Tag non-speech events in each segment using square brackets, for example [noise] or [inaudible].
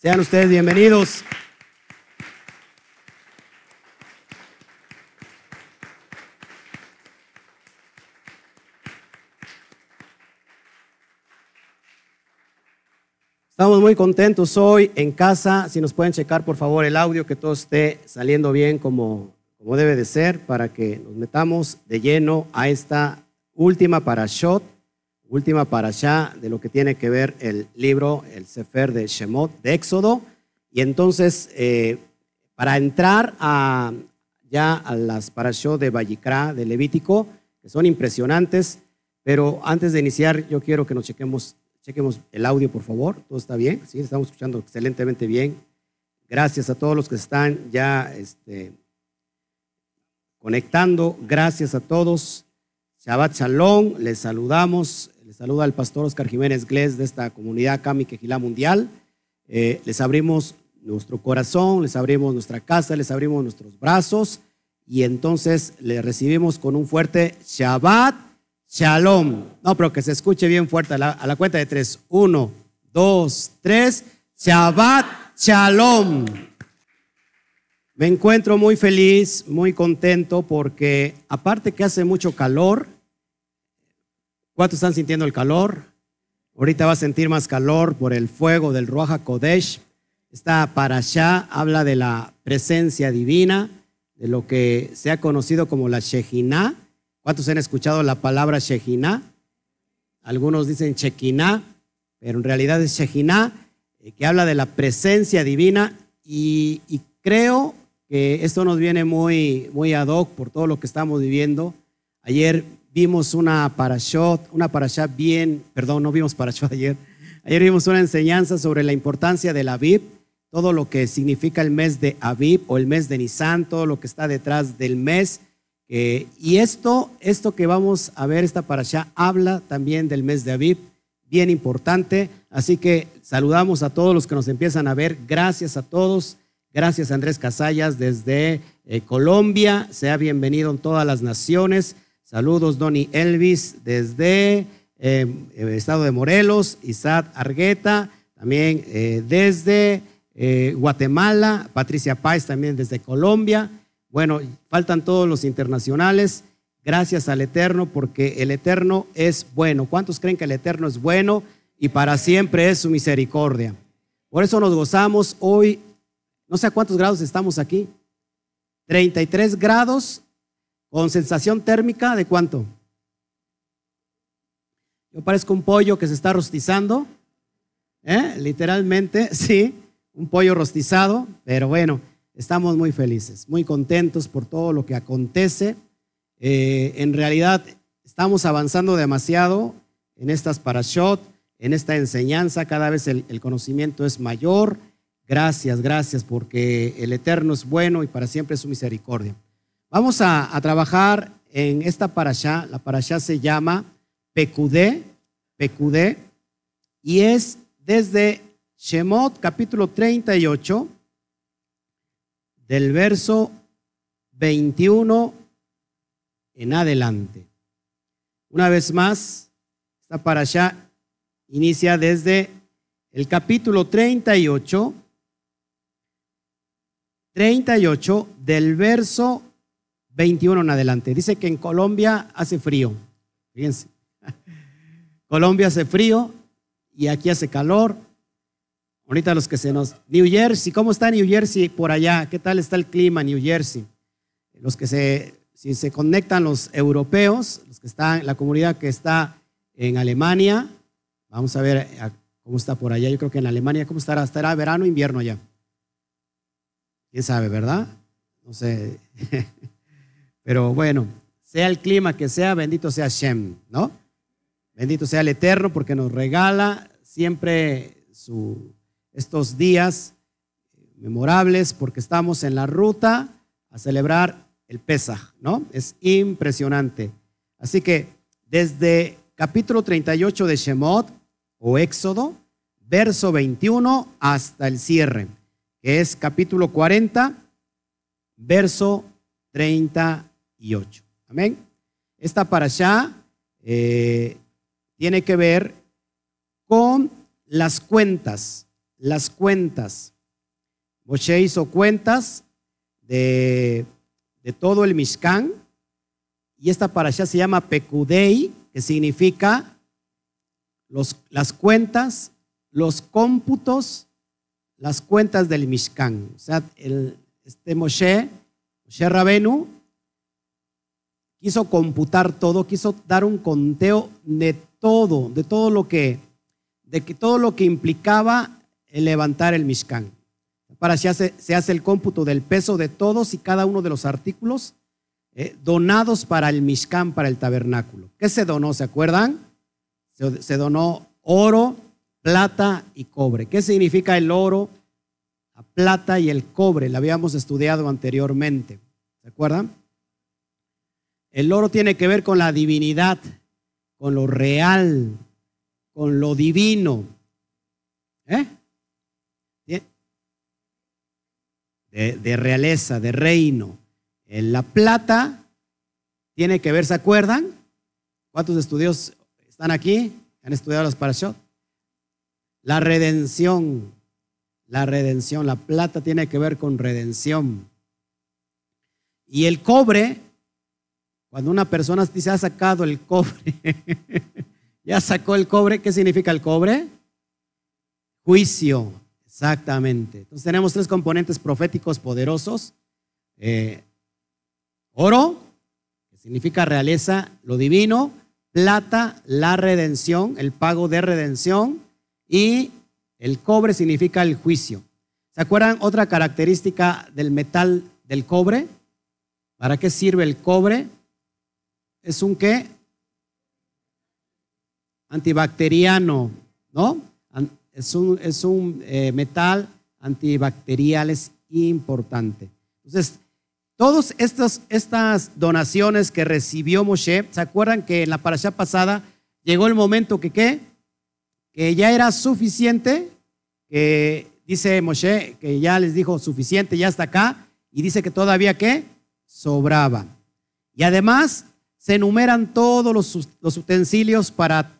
Sean ustedes bienvenidos. Estamos muy contentos hoy en casa. Si nos pueden checar, por favor, el audio, que todo esté saliendo bien como, como debe de ser, para que nos metamos de lleno a esta última parashot, última parashá de lo que tiene que ver el libro, el Sefer de Shemot, de Éxodo. Y entonces, eh, para entrar a, ya a las parashot de Vallicrá, de Levítico, que son impresionantes, pero antes de iniciar, yo quiero que nos chequemos Chequemos el audio, por favor. ¿Todo está bien? Sí, estamos escuchando excelentemente bien. Gracias a todos los que están ya este, conectando. Gracias a todos. Shabbat Shalom. Les saludamos. Les saluda el pastor Oscar Jiménez Glés de esta comunidad Kami Quejilá Mundial. Eh, les abrimos nuestro corazón, les abrimos nuestra casa, les abrimos nuestros brazos y entonces les recibimos con un fuerte Shabbat Shalom. No, pero que se escuche bien fuerte a la, cuenta de tres. Uno, dos, tres. Shabbat Shalom. Me encuentro muy feliz, muy contento porque aparte que hace mucho calor, ¿cuántos están sintiendo el calor? Ahorita va a sentir más calor por el fuego del Ruach Kodesh. Esta allá habla de la presencia divina, de lo que se ha conocido como la Shejinah ¿Cuántos han escuchado la palabra Shejina? Algunos dicen Shekinah, pero en realidad es Shejina, eh, que habla de la presencia divina y, creo que esto nos viene muy, muy ad hoc por todo lo que estamos viviendo. Ayer vimos una parashot, una parashot bien, perdón, no vimos parashot [laughs] ayer. Ayer vimos una enseñanza sobre la importancia del Aviv, todo lo que significa el mes de Aviv o el mes de Nisan, todo lo que está detrás del mes y esto, esto que vamos a ver, esta para allá, habla también del mes de Aviv, bien importante. Así que saludamos a todos los que nos empiezan a ver. Gracias a todos. Gracias Andrés Casallas desde eh, Colombia. Sea bienvenido en todas las naciones. Saludos Donny Elvis desde eh, el estado de Morelos. Isaac Argueta también desde Guatemala. Patricia Páez también desde Colombia. Bueno, faltan todos los internacionales. Gracias al Eterno, porque el Eterno es bueno. ¿Cuántos creen que el Eterno es bueno y para siempre es su misericordia? Por eso nos gozamos hoy. No sé a cuántos grados estamos aquí. 33 grados con sensación térmica de cuánto? Yo parezco un pollo que se está rostizando. ¿eh? Literalmente, [laughs] sí, un pollo rostizado, pero bueno, Estamos muy felices, muy contentos por todo lo que acontece. Eh, en realidad estamos avanzando demasiado en estas parashot, en esta enseñanza, cada vez el, conocimiento es mayor. Gracias, gracias, porque el Eterno es bueno y para siempre es su misericordia. Vamos a, trabajar en esta parashá. La parashá se llama Pecudé, Pecudé, y es desde Shemot capítulo 38 del verso 21 en adelante. Una vez más, esta para allá inicia desde el capítulo 38, 38 del verso 21 en adelante. Dice que en Colombia hace frío. Fíjense. [laughs] Colombia hace frío y aquí hace calor. Ahorita los que se nos... New Jersey, ¿cómo está New Jersey por allá? ¿Qué tal está el clima New Jersey? Los que se, si se conectan los europeos, los que están, la comunidad que está en Alemania, vamos a ver cómo está por allá. Yo creo que en Alemania, ¿cómo estará? ¿Estará verano o invierno allá? ¿Quién sabe, verdad? No sé. [laughs] Pero bueno, sea el clima que sea, bendito sea Shem, ¿no? Bendito sea el Eterno porque nos regala siempre su, estos días memorables porque estamos en la ruta a celebrar el Pesaj, ¿no? Es impresionante. Así que desde capítulo 38 de Shemot o Éxodo, verso 21 hasta el cierre, que es capítulo 40, verso 38. Amén. Esta para allá eh, tiene que ver con las cuentas las cuentas. Moshe hizo cuentas de, de todo el Mishkan y esta parasha se llama Pekudei, que significa los, las cuentas, los cómputos, las cuentas del Mishkan. O sea, el, este Moshe, Moshe Rabenu, quiso computar todo, quiso dar un conteo de todo, de todo lo que, de que todo lo que implicaba el levantar el Mishkan. Para se hace, se hace el cómputo del peso de todos y cada uno de los artículos eh, donados para el Mishkan, para el tabernáculo. ¿Qué se donó? ¿Se acuerdan? Se, se donó oro, plata y cobre. ¿Qué significa el oro, la plata y el cobre? Lo habíamos estudiado anteriormente. ¿Se acuerdan? El oro tiene que ver con la divinidad, con lo real, con lo divino. ¿Eh? De, realeza, de reino. la plata tiene que ver, ¿se acuerdan? ¿Cuántos estudios están aquí? ¿Han estudiado las parashot? La redención, la redención, la plata tiene que ver con redención. Y el cobre cuando una persona dice, ha sacado el cobre, [laughs] ya sacó el cobre, ¿qué significa el cobre? Juicio, exactamente. Entonces tenemos tres componentes proféticos poderosos. Eh, oro, que significa realeza, lo divino. Plata, la redención, el pago de redención. Y el cobre significa el juicio. ¿Se acuerdan otra característica del metal del cobre? ¿Para qué sirve el cobre? Es un qué? Antibacteriano, ¿no? Es un, es un eh, metal antibacterial, es importante. Entonces, todas estas, estas donaciones que recibió Moshe, ¿se acuerdan que en la parasha pasada llegó el momento que qué? Que ya era suficiente, que dice Moshe que ya les dijo suficiente, ya está acá, y dice que todavía qué? Sobraba. Y además se enumeran todos los, utensilios para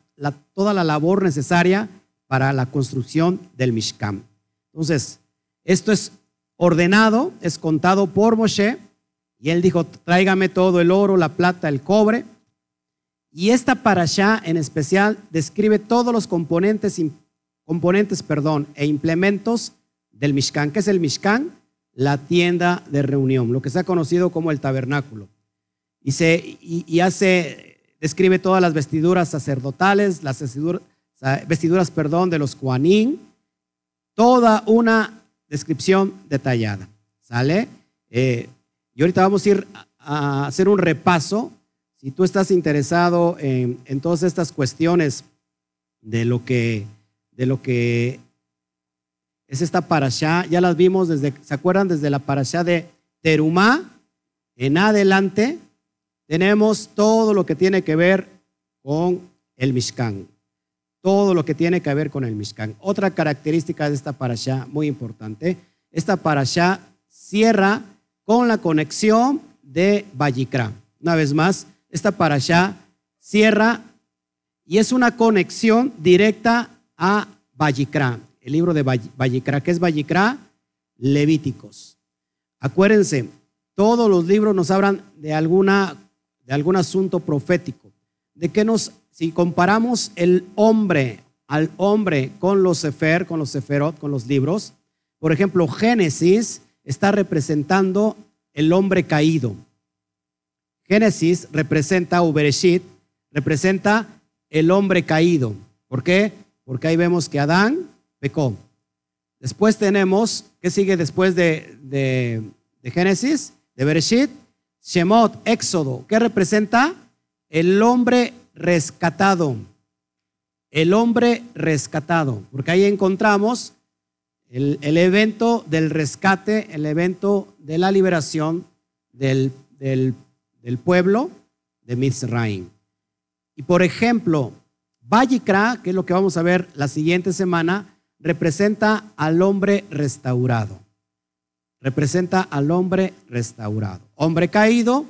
toda la labor necesaria para la construcción del Mishkan. Entonces, esto es ordenado, es contado por Moshe, y él dijo, tráigame todo el oro, la plata, el cobre. Y esta parasha en especial describe todos los componentes, componentes perdón, e implementos del Mishkan. ¿Qué es el Mishkan? La tienda de reunión, lo que se ha conocido como el tabernáculo y, se, hace, describe todas las vestiduras sacerdotales, las vestiduras, perdón, de los Kuanín, toda una descripción detallada. ¿Sale? Eh, y ahorita vamos a ir a hacer un repaso. Si tú estás interesado en, todas estas cuestiones de lo que, de lo que es esta parasha, ya las vimos desde, ¿se acuerdan? Desde la parasha de Terumá en adelante, tenemos todo lo que tiene que ver con el Mishkan. Todo lo que tiene que ver con el Mishkan. Otra característica de esta parasha muy importante, esta parasha cierra con la conexión de Vallicra. Una vez más, esta parasha cierra y es una conexión directa a Vallicra, el libro de Vallicra. ¿Qué es Vallicra? Levíticos. Acuérdense, todos los libros nos hablan de alguna de algún asunto profético. De que nos, si comparamos el hombre al hombre con los sefer, con los seferot, con los libros, por ejemplo, Génesis está representando el hombre caído. Génesis representa, Ubereshit, representa el hombre caído. ¿Por qué? Porque ahí vemos que Adán pecó. Después tenemos, ¿qué sigue después de, de, de Génesis? De Bereshit, Shemot, Éxodo, ¿qué representa? El hombre rescatado. El hombre rescatado. Porque ahí encontramos el, evento del rescate, el evento de la liberación del, del, pueblo de Mizraim. Y por ejemplo, Vallicra, que es lo que vamos a ver la siguiente semana, representa al hombre restaurado representa al hombre restaurado. Hombre caído,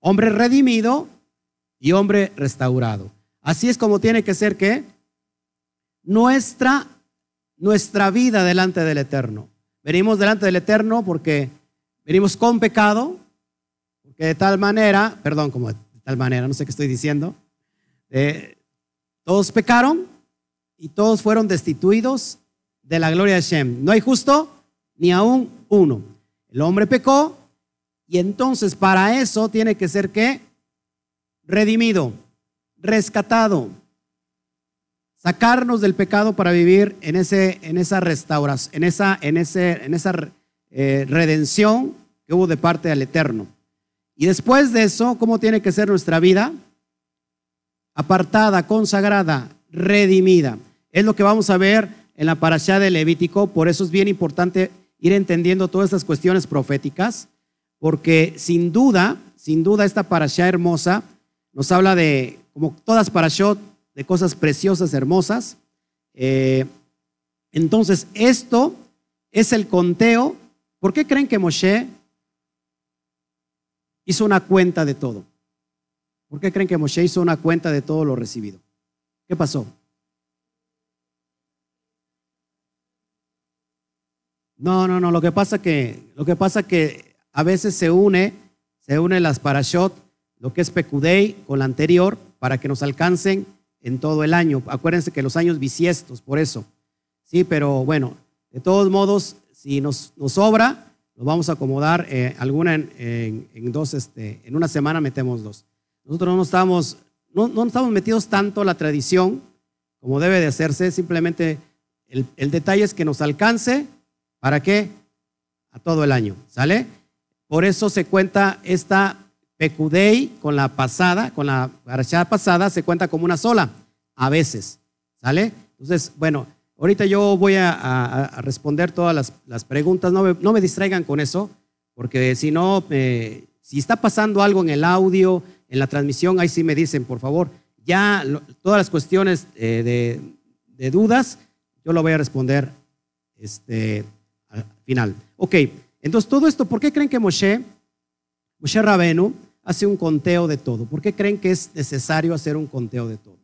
hombre redimido y hombre restaurado. Así es como tiene que ser que nuestra, nuestra vida delante del Eterno. Venimos delante del Eterno porque venimos con pecado, porque de tal manera, perdón, como de tal manera, no sé qué estoy diciendo, eh, todos pecaron y todos fueron destituidos de la gloria de Shem. No hay justo ni aún uno. El hombre pecó y entonces para eso tiene que ser que redimido, rescatado, sacarnos del pecado para vivir en, ese, en esa restauración, en esa, en ese, en esa eh, redención que hubo de parte del Eterno. Y después de eso, ¿cómo tiene que ser nuestra vida? Apartada, consagrada, redimida. Es lo que vamos a ver en la parashá de Levítico, por eso es bien importante ir entendiendo todas estas cuestiones proféticas, porque sin duda, sin duda esta parashá hermosa nos habla de, como todas parashot, de cosas preciosas, hermosas. Eh, entonces, esto es el conteo. ¿Por qué creen que Moshe hizo una cuenta de todo? ¿Por qué creen que Moshe hizo una cuenta de todo lo recibido? ¿Qué pasó? No, no, no, lo que pasa que lo que pasa que a veces se une, se une las parashot, lo que es Pecudei con la anterior para que nos alcancen en todo el año. Acuérdense que los años bisiestos, por eso. Sí, pero bueno, de todos modos, si nos, nos sobra, lo vamos a acomodar eh, alguna en, dos, este, en una semana metemos dos. Nosotros no estamos, no, no estamos metidos tanto la tradición como debe de hacerse, simplemente el, el detalle es que nos alcance, ¿para qué? A todo el año, ¿sale? Por eso se cuenta esta Pecudei con la pasada, con la parashá pasada, se cuenta como una sola, a veces, ¿sale? Entonces, bueno, ahorita yo voy a, responder todas las, preguntas, no me, no me, distraigan con eso, porque si no, si está pasando algo en el audio, en la transmisión, ahí sí me dicen, por favor, ya todas las cuestiones eh, de, dudas, yo lo voy a responder este, Ok, entonces todo esto, ¿por qué creen que Moshe, Moshe Rabenu, hace un conteo de todo? ¿Por qué creen que es necesario hacer un conteo de todo?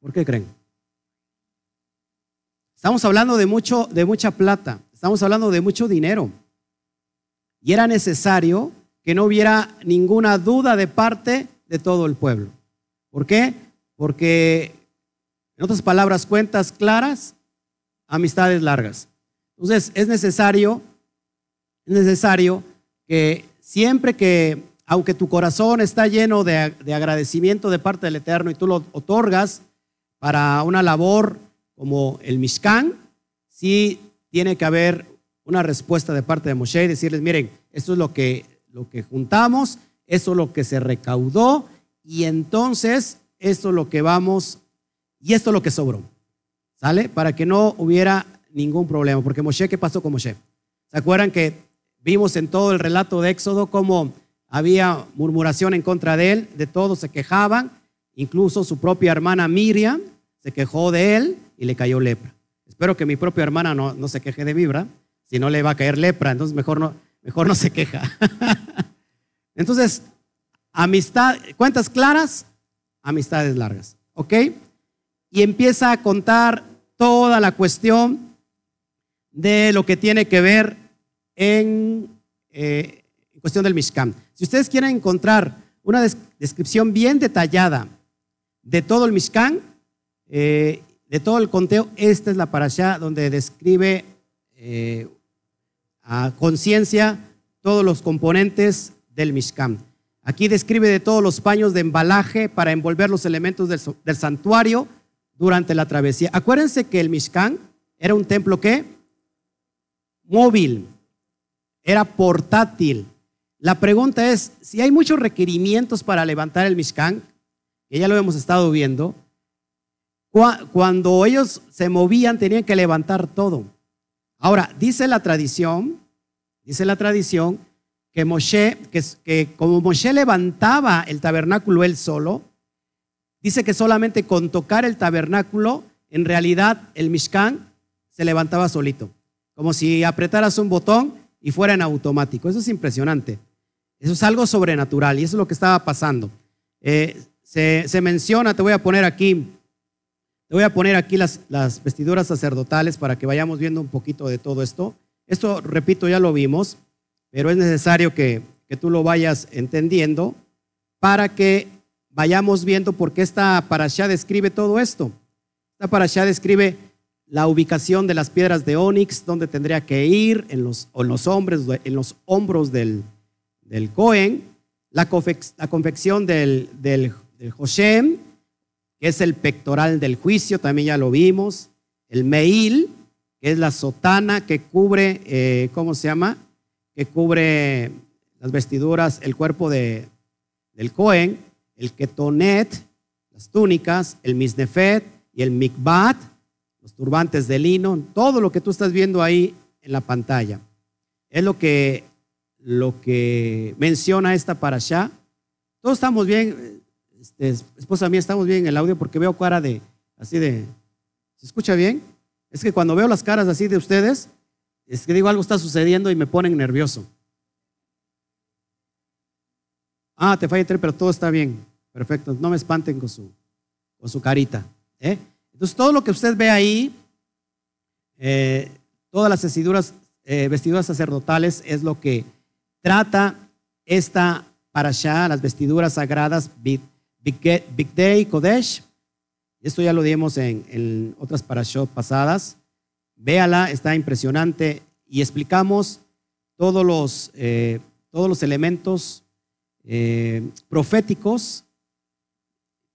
¿Por qué creen? Estamos hablando de, mucho, de mucha plata, estamos hablando de mucho dinero. Y era necesario que no hubiera ninguna duda de parte de todo el pueblo. ¿Por qué? Porque, en otras palabras, cuentas claras, amistades largas. Entonces, es necesario, es necesario que siempre que aunque tu corazón está lleno de, agradecimiento de parte del Eterno y tú lo otorgas para una labor como el Mishkan, sí tiene que haber una respuesta de parte de Moshe y decirles, miren, esto es lo que, lo que juntamos, esto es lo que se recaudó y entonces esto es lo que vamos y esto es lo que sobró. ¿Sale? Para que no hubiera ningún problema. Porque Moshe, ¿qué pasó con Moshe? ¿Se acuerdan que vimos en todo el relato de Éxodo cómo había murmuración en contra de él, de todos se quejaban, incluso su propia hermana Miriam se quejó de él y le cayó lepra. Espero que mi propia hermana no, no se queje de vibra, si no le va a caer lepra, entonces mejor no, mejor no se queja. [laughs] entonces, amistad, cuentas claras, amistades largas, ¿ok? Y empieza a contar toda la cuestión de lo que tiene que ver en, eh, en cuestión del Mishkan. Si ustedes quieren encontrar una descripción bien detallada de todo el Mishkan, eh, de todo el conteo, esta es la parasha donde describe eh, a conciencia todos los componentes del Mishkan. Aquí describe de todos los paños de embalaje para envolver los elementos del, del santuario durante la travesía. Acuérdense que el Mishkan era un templo que móvil, era portátil, la pregunta es, si hay muchos requerimientos para levantar el Mishkan, que ya lo hemos estado viendo, cuando ellos se movían tenían que levantar todo. Ahora, dice la tradición, dice la tradición que Moshe, que, que como Moshe levantaba el tabernáculo él solo, dice que solamente con tocar el tabernáculo, en realidad el Mishkan se levantaba solito, como si apretaras un botón y fuera en automático. Eso es impresionante. Eso es algo sobrenatural y eso es lo que estaba pasando. Eh, se, menciona, te voy a poner aquí, Te voy a poner aquí las, vestiduras sacerdotales para que vayamos viendo un poquito de todo esto. Esto, repito, ya lo vimos, pero es necesario que, que tú lo vayas entendiendo para que vayamos viendo por qué esta parasha describe todo esto. Esta parasha describe la ubicación de las piedras de onix, donde tendría que ir, en los, en los, hombres, en los hombros del, del Cohen, la, confección del, del, del Hoshem, que es el pectoral del juicio, también ya lo vimos, el Meil, que es la sotana que cubre, eh, ¿cómo se llama? Que cubre las vestiduras, el cuerpo de, del Cohen, el Ketonet, las túnicas, el Misnefet y el Mikbat, los turbantes de lino, todo lo que tú estás viendo ahí en la pantalla. Es lo que, lo que menciona esta parasha. Todos estamos bien, este, esposa mía, estamos bien en el audio porque veo cara de, así de, ¿se escucha bien? Es que cuando veo las caras así de ustedes, es que digo algo está sucediendo y me ponen nervioso. Ah, te falla pero todo está bien. Perfecto, no me espanten con su, con su carita. ¿eh? Entonces, todo lo que usted ve ahí, eh, todas las vestiduras, eh, vestiduras sacerdotales, es lo que trata esta parasha, las vestiduras sagradas, Big, Day, Kodesh. Esto ya lo dimos en, en otras parashot pasadas. Véala, está impresionante. Y explicamos todos los, eh, todos los elementos proféticos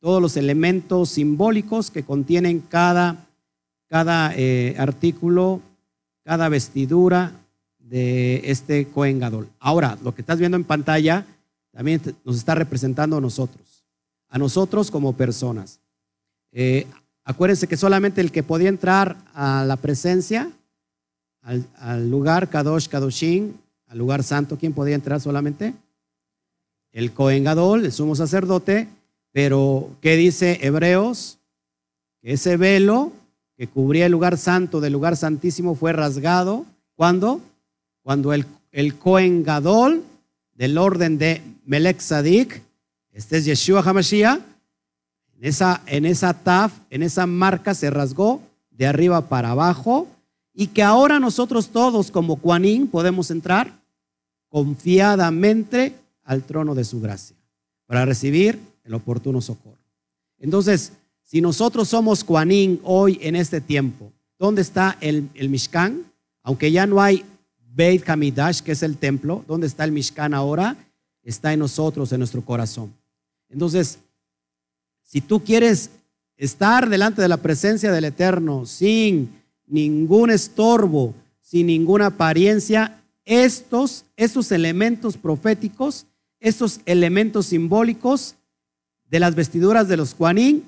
todos los elementos simbólicos que contienen cada, cada eh, artículo, cada vestidura de este Cohen Gadol. Ahora, lo que estás viendo en pantalla también nos está representando a nosotros, a nosotros como personas. Eh, acuérdense que solamente el que podía entrar a la presencia, al, lugar Kadosh Kadoshin, al lugar santo, ¿quién podía entrar solamente? El Cohen Gadol, el sumo sacerdote, pero, ¿qué dice Hebreos? Ese velo que cubría el lugar santo del lugar santísimo fue rasgado. ¿Cuándo? Cuando el, el Cohen Gadol del orden de Melech Sadik, este es Yeshua HaMashiach, en esa, en esa taf, en esa marca se rasgó de arriba para abajo y que ahora nosotros todos como Juanín podemos entrar confiadamente al trono de su gracia para recibir el oportuno socorro. Entonces, si nosotros somos Juanín hoy en este tiempo, ¿dónde está el, el Mishkan? Aunque ya no hay Beit Hamidash, que es el templo, ¿dónde está el Mishkan ahora? Está en nosotros, en nuestro corazón. Entonces, si tú quieres estar delante de la presencia del Eterno sin ningún estorbo, sin ninguna apariencia, estos, estos elementos proféticos, estos elementos simbólicos de las vestiduras de los Juanín,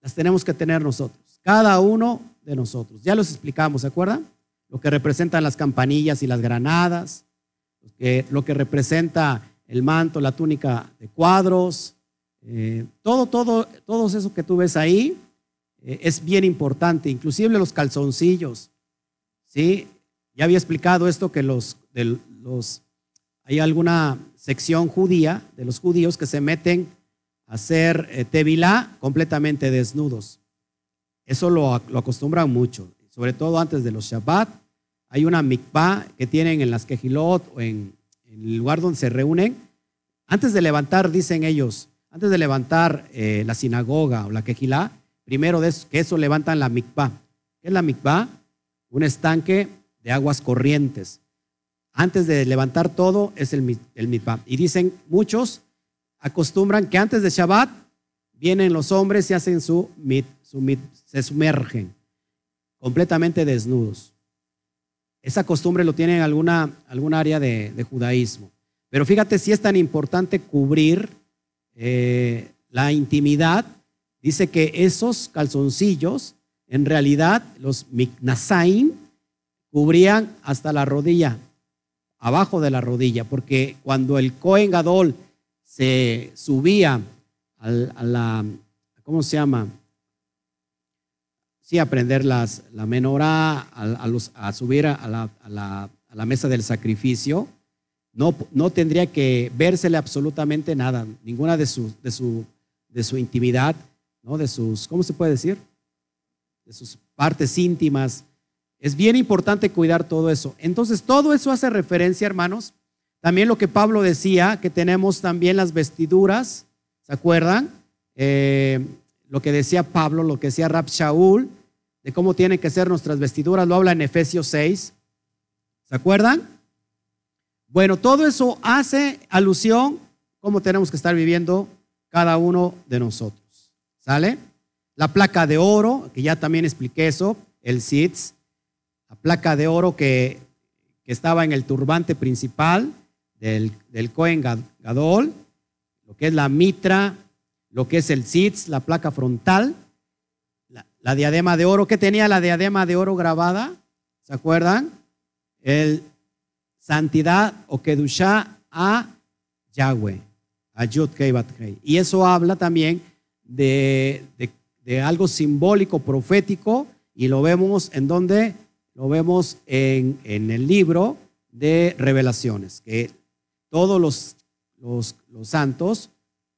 las tenemos que tener nosotros, cada uno de nosotros. Ya los explicamos, ¿se acuerdan? Lo que representan las campanillas y las granadas, lo que, representa el manto, la túnica de cuadros, eh, todo, todo, todo eso que tú ves ahí eh, es bien importante, inclusive los calzoncillos, ¿sí? Ya había explicado esto que los, de los, hay alguna sección judía de los judíos que se meten hacer eh, tevilá completamente desnudos. Eso lo, acostumbran mucho, sobre todo antes de los Shabbat. Hay una mikvah que tienen en las Kejilot o en, el lugar donde se reúnen. Antes de levantar, dicen ellos, antes de levantar eh, la sinagoga o la Kejilá, primero de eso, que eso levantan la mikvah. ¿Qué es la mikvah? Un estanque de aguas corrientes. Antes de levantar todo es el, el mikvah. Y dicen muchos acostumbran que antes de Shabbat vienen los hombres y hacen su mit, se sumergen completamente desnudos. Esa costumbre lo tiene en alguna, alguna área de, judaísmo. Pero fíjate si es tan importante cubrir eh, la intimidad. Dice que esos calzoncillos, en realidad, los miknasaim, cubrían hasta la rodilla, abajo de la rodilla, porque cuando el Cohen Gadol se subía a la, ¿cómo se llama? Sí, a aprender las, la menorá, a, a subir a la, a la, mesa del sacrificio, no, no tendría que vérsele absolutamente nada, ninguna de su, de su, de su intimidad, ¿no? de sus, ¿cómo se puede decir? de sus partes íntimas. Es bien importante cuidar todo eso. Entonces, todo eso hace referencia, hermanos. También lo que Pablo decía, que tenemos también las vestiduras, ¿se acuerdan? Eh, lo que decía Pablo, lo que decía Rab Shaul, de cómo tienen que ser nuestras vestiduras, lo habla en Efesios 6. ¿Se acuerdan? Bueno, todo eso hace alusión cómo tenemos que estar viviendo cada uno de nosotros. ¿Sale? La placa de oro, que ya también expliqué eso, el SITS, la placa de oro que, estaba en el turbante principal del, del Cohen Gadol, lo que es la mitra, lo que es el SITS, la placa frontal, la, diadema de oro. ¿Qué tenía la diadema de oro grabada? ¿Se acuerdan? El santidad o kedushá a Yahweh, a Yud Y eso habla también de, de algo simbólico, profético, y lo vemos en donde lo vemos en, el libro de revelaciones, que todos los, los, santos,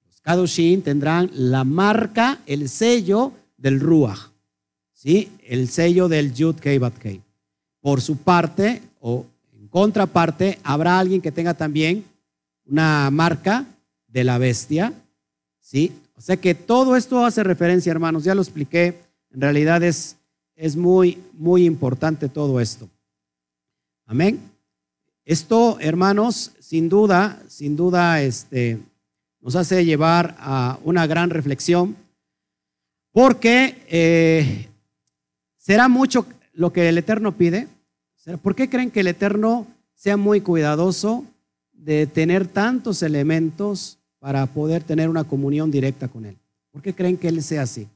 los Kadoshin, tendrán la marca, el sello del Ruach, ¿sí? el sello del Yud Kei Kei. Por su parte, o en contraparte, habrá alguien que tenga también una marca de la bestia, ¿sí? O sea que todo esto hace referencia, hermanos, ya lo expliqué, en realidad es es muy, muy importante todo esto. Amén. Esto, hermanos, sin duda, sin duda, este, nos hace llevar a una gran reflexión, porque eh, será mucho lo que el Eterno pide. ¿Por qué creen que el Eterno sea muy cuidadoso de tener tantos elementos para poder tener una comunión directa con Él? ¿Por qué creen que Él sea así?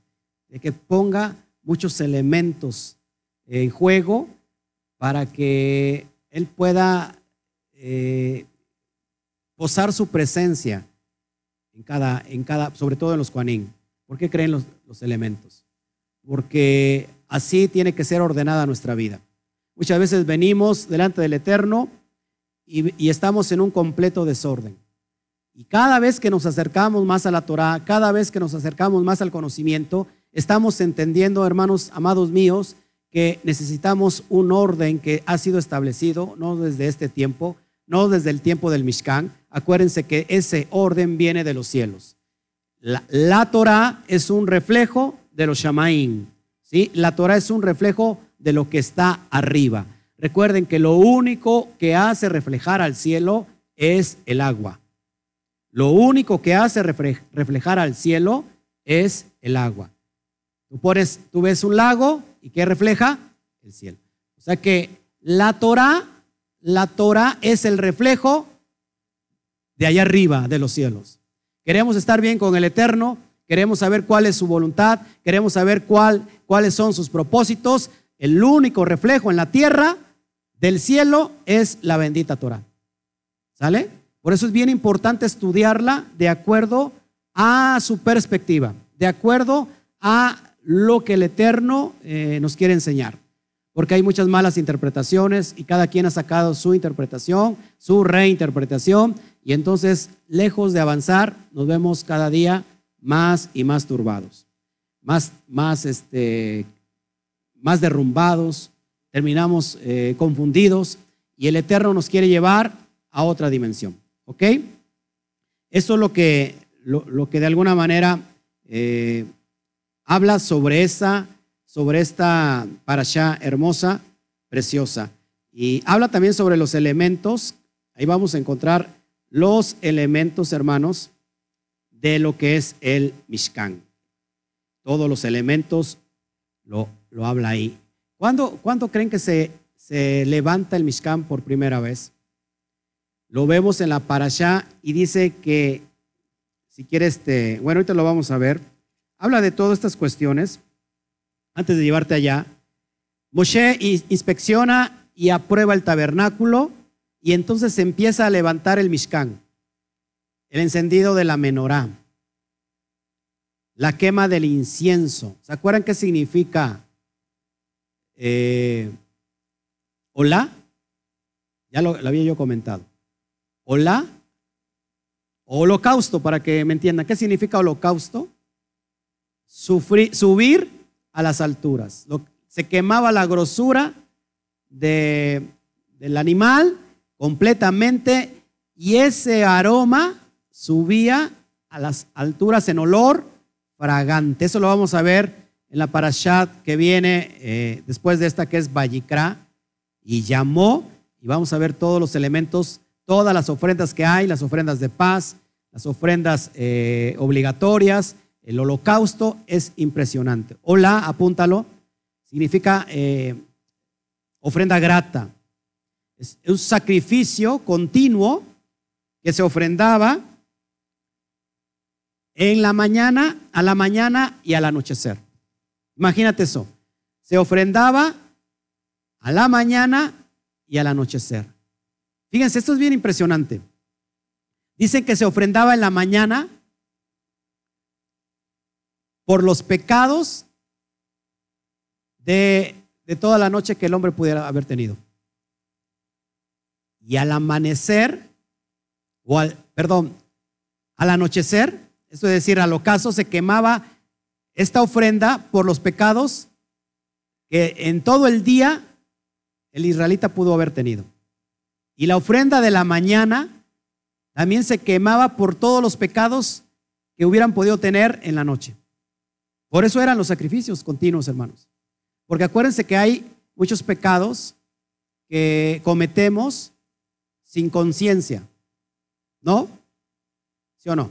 De que ponga muchos elementos en juego para que Él pueda eh, posar su presencia en cada, en cada, sobre todo en los Juanín. ¿Por qué creen los, elementos? Porque así tiene que ser ordenada nuestra vida. Muchas veces venimos delante del Eterno y, y, estamos en un completo desorden. Y cada vez que nos acercamos más a la Torah, cada vez que nos acercamos más al conocimiento, estamos entendiendo, hermanos amados míos, que necesitamos un orden que ha sido establecido, no desde este tiempo, no desde el tiempo del Mishkan. Acuérdense que ese orden viene de los cielos. La, Torah es un reflejo de los Shamaim. ¿sí? La Torah es un reflejo de lo que está arriba. Recuerden que lo único que hace reflejar al cielo es el agua. Lo único que hace reflejar al cielo es el agua. Tú, ves un lago y ¿qué refleja? El cielo. O sea que la Torah, la Torah es el reflejo de allá arriba de los cielos. Queremos estar bien con el Eterno, queremos saber cuál es su voluntad, queremos saber cuál, cuáles son sus propósitos. El único reflejo en la tierra del cielo es la bendita Torah. ¿Sale? Por eso es bien importante estudiarla de acuerdo a su perspectiva, de acuerdo a lo que el Eterno eh, nos quiere enseñar. Porque hay muchas malas interpretaciones y cada quien ha sacado su interpretación, su reinterpretación, y entonces, lejos de avanzar, nos vemos cada día más y más turbados, más, más, este, más derrumbados, terminamos eh, confundidos, y el Eterno nos quiere llevar a otra dimensión. ¿Ok? Esto es lo que, lo, que de alguna manera eh, habla sobre esa, sobre esta parasha hermosa, preciosa. Y habla también sobre los elementos. Ahí vamos a encontrar los elementos, hermanos, de lo que es el Mishkan. Todos los elementos lo, lo habla ahí. ¿Cuándo, ¿Cuándo, creen que se, se levanta el Mishkan por primera vez? Lo vemos en la parasha y dice que, si quieres, este, bueno, ahorita lo vamos a ver habla de todas estas cuestiones. Antes de llevarte allá, Moshe inspecciona y aprueba el tabernáculo y entonces empieza a levantar el Mishkan, el encendido de la menorá, la quema del incienso. ¿Se acuerdan qué significa eh, hola? Ya lo, lo, había yo comentado. Hola, holocausto, para que me entiendan. ¿Qué significa holocausto? subir a las alturas. se quemaba la grosura del animal completamente y ese aroma subía a las alturas en olor fragante. Eso lo vamos a ver en la parashat que viene eh, después de esta que es Vallicra y llamó y vamos a ver todos los elementos, todas las ofrendas que hay, las ofrendas de paz, las ofrendas eh, obligatorias, el holocausto es impresionante. Hola, apúntalo, significa eh, ofrenda grata. Es un sacrificio continuo que se ofrendaba en la mañana, a la mañana y al anochecer. Imagínate eso. Se ofrendaba a la mañana y al anochecer. Fíjense, esto es bien impresionante. Dicen que se ofrendaba en la mañana por los pecados de, de, toda la noche que el hombre pudiera haber tenido. Y al amanecer, o al, perdón, al anochecer, es decir, al ocaso se quemaba esta ofrenda por los pecados que en todo el día el israelita pudo haber tenido. Y la ofrenda de la mañana también se quemaba por todos los pecados que hubieran podido tener en la noche. Por eso eran los sacrificios continuos, hermanos. Porque acuérdense que hay muchos pecados que cometemos sin conciencia. ¿No? ¿Sí o no?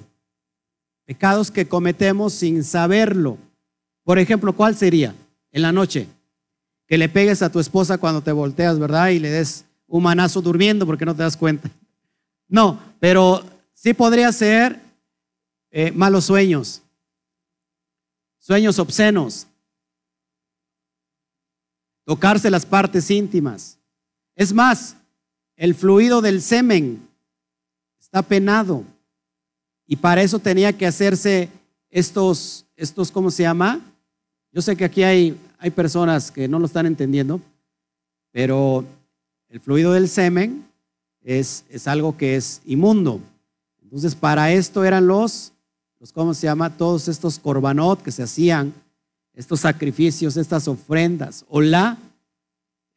Pecados que cometemos sin saberlo. Por ejemplo, ¿cuál sería? En la noche. Que le pegues a tu esposa cuando te volteas, ¿verdad? Y le des un manazo durmiendo porque no te das cuenta. [laughs] No, pero sí podría ser eh, malos sueños, sueños obscenos, tocarse las partes íntimas. Es más, el fluido del semen está penado. Y para eso tenía que hacerse estos, estos, ¿cómo se llama? Yo sé que aquí hay, hay personas que no lo están entendiendo, pero el fluido del semen es, es algo que es inmundo. Entonces, para esto eran los, los, ¿cómo se llama? Todos estos corbanot que se hacían, estos sacrificios, estas ofrendas. Hola,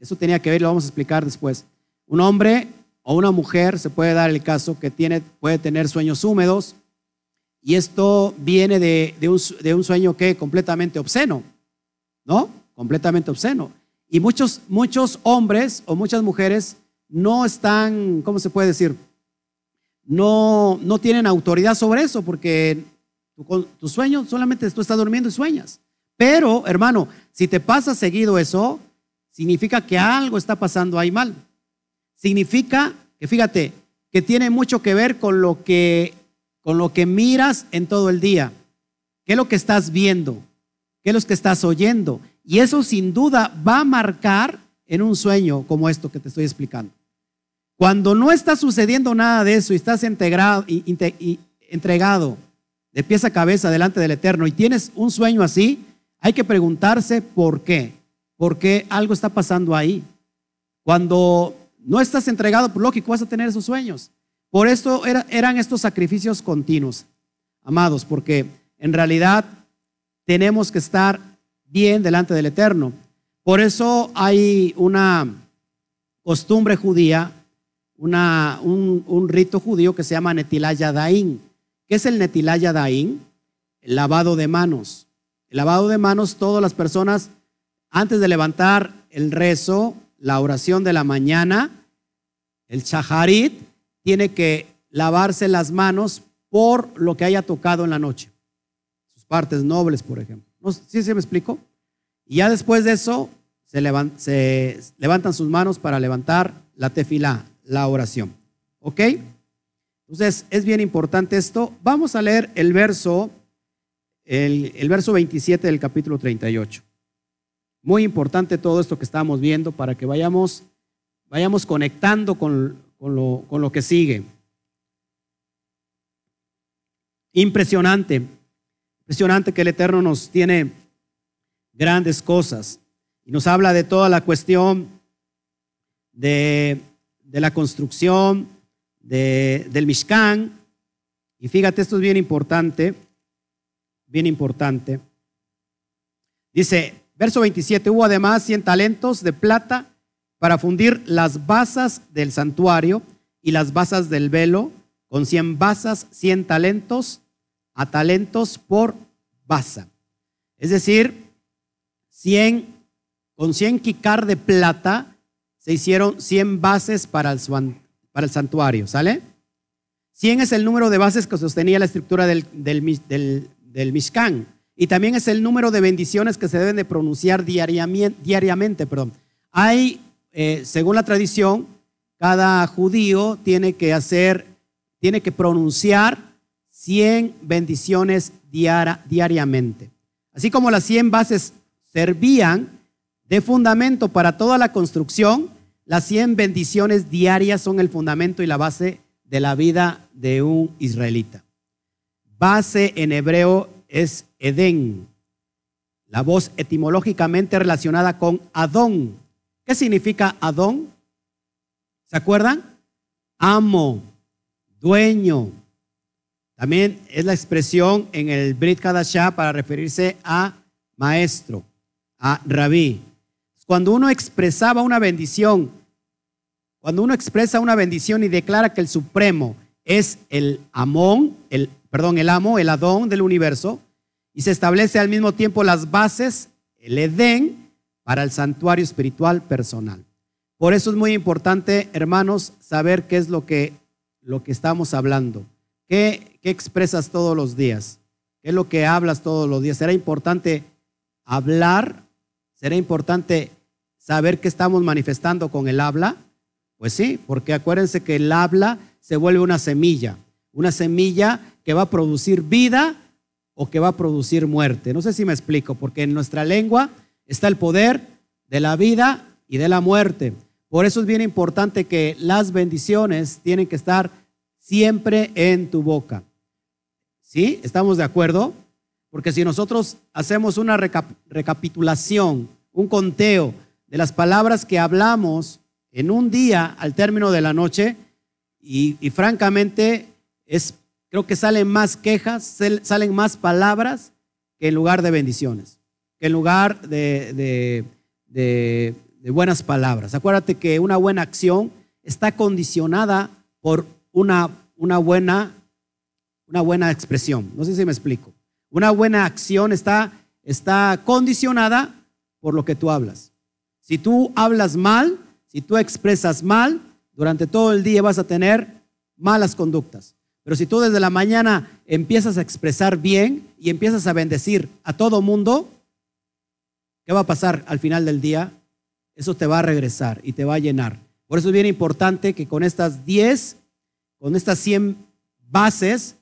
eso tenía que ver, lo vamos a explicar después. Un hombre o una mujer, se puede dar el caso, que tiene, puede tener sueños húmedos, y esto viene de, un, de un sueño que completamente obsceno, ¿no? Completamente obsceno. Y muchos, muchos hombres o muchas mujeres no están, ¿cómo se puede decir? No, no tienen autoridad sobre eso porque tu, tu sueño solamente tú estás durmiendo y sueñas. Pero, hermano, si te pasa seguido eso, significa que algo está pasando ahí mal significa que fíjate, que tiene mucho que ver con lo que, con lo que miras en todo el día. ¿Qué es lo que estás viendo? ¿Qué es lo que estás oyendo? Y eso sin duda va a marcar en un sueño como esto que te estoy explicando. Cuando no está sucediendo nada de eso y estás integrado, entregado de pies a cabeza delante del Eterno y tienes un sueño así, hay que preguntarse por qué. Porque algo está pasando ahí. Cuando no estás entregado, por lógico, vas a tener esos sueños. Por esto eran estos sacrificios continuos, amados, porque en realidad tenemos que estar bien delante del Eterno. Por eso hay una costumbre judía, una, un, rito judío que se llama Netilaya Daín. ¿Qué es el Netilaya Daín? El lavado de manos. El lavado de manos, todas las personas, antes de levantar el rezo, la oración de la mañana, el chaharit tiene que lavarse las manos por lo que haya tocado en la noche. Sus partes nobles, por ejemplo. ¿Sí se me explicó? Y ya después de eso, se, levantan sus manos para levantar la tefilá, la oración. ¿Ok? Entonces, es bien importante esto. Vamos a leer el verso, el, verso 27 del capítulo 38. Muy importante todo esto que estamos viendo para que vayamos, vayamos conectando con, lo, con lo que sigue. Impresionante, impresionante que el Eterno nos tiene grandes cosas y nos habla de toda la cuestión de, de la construcción de, del Mishkan. Y fíjate, esto es bien importante, bien importante. Dice, verso 27, hubo además 100 talentos de plata para fundir las basas del santuario y las basas del velo, con 100 basas, 100 talentos a talentos por basa. Es decir, 100, con 100 quicar de plata se hicieron 100 bases para el, para el santuario, ¿sale? 100 es el número de bases que sostenía la estructura del, del, Mishkan. Y también es el número de bendiciones que se deben de pronunciar diariamente. perdón. Hay, eh, según la tradición, cada judío tiene que hacer, tiene que pronunciar 100 bendiciones diariamente. Así como las 100 bases servían de fundamento para toda la construcción, las 100 bendiciones diarias son el fundamento y la base de la vida de un israelita. Base en hebreo es Edén, la voz etimológicamente relacionada con Adón. ¿Qué significa Adón? ¿Se acuerdan? Amo, dueño. También es la expresión en el Brit Kadashah para referirse a maestro, a rabí. Cuando uno expresaba una bendición, cuando uno expresa una bendición y declara que el Supremo es el Amón, el, perdón, el amo, el Adón del universo, y se establece al mismo tiempo las bases, el Edén, para el santuario espiritual personal. Por eso es muy importante, hermanos, saber qué es lo que, lo que estamos hablando. ¿Qué, ¿Qué expresas todos los días? ¿Qué es lo que hablas todos los días? Será importante hablar, será importante saber qué estamos manifestando con el habla. Pues sí, porque acuérdense que el habla se vuelve una semilla, una semilla que va a producir vida o que va a producir muerte. No sé si me explico, porque en nuestra lengua está el poder de la vida y de la muerte. Por eso es bien importante que las bendiciones tienen que estar siempre en tu boca. ¿Sí? ¿Estamos de acuerdo? Porque si nosotros hacemos una recapitulación, un conteo las palabras que hablamos en un día al término de la noche, y, francamente es, creo que salen más quejas, salen más palabras que en lugar de bendiciones, que en lugar de de buenas palabras. Acuérdate que una buena acción está condicionada por una, una, buena, una buena expresión. No sé si me explico. Una buena acción está, está condicionada por lo que tú hablas. Si tú hablas mal, si tú expresas mal, durante todo el día vas a tener malas conductas. Pero si tú desde la mañana empiezas a expresar bien y empiezas a bendecir a todo mundo, ¿qué va a pasar al final del día? eso te va a regresar y te va a llenar. Por eso es bien importante que con estas 10, con estas 100 bases,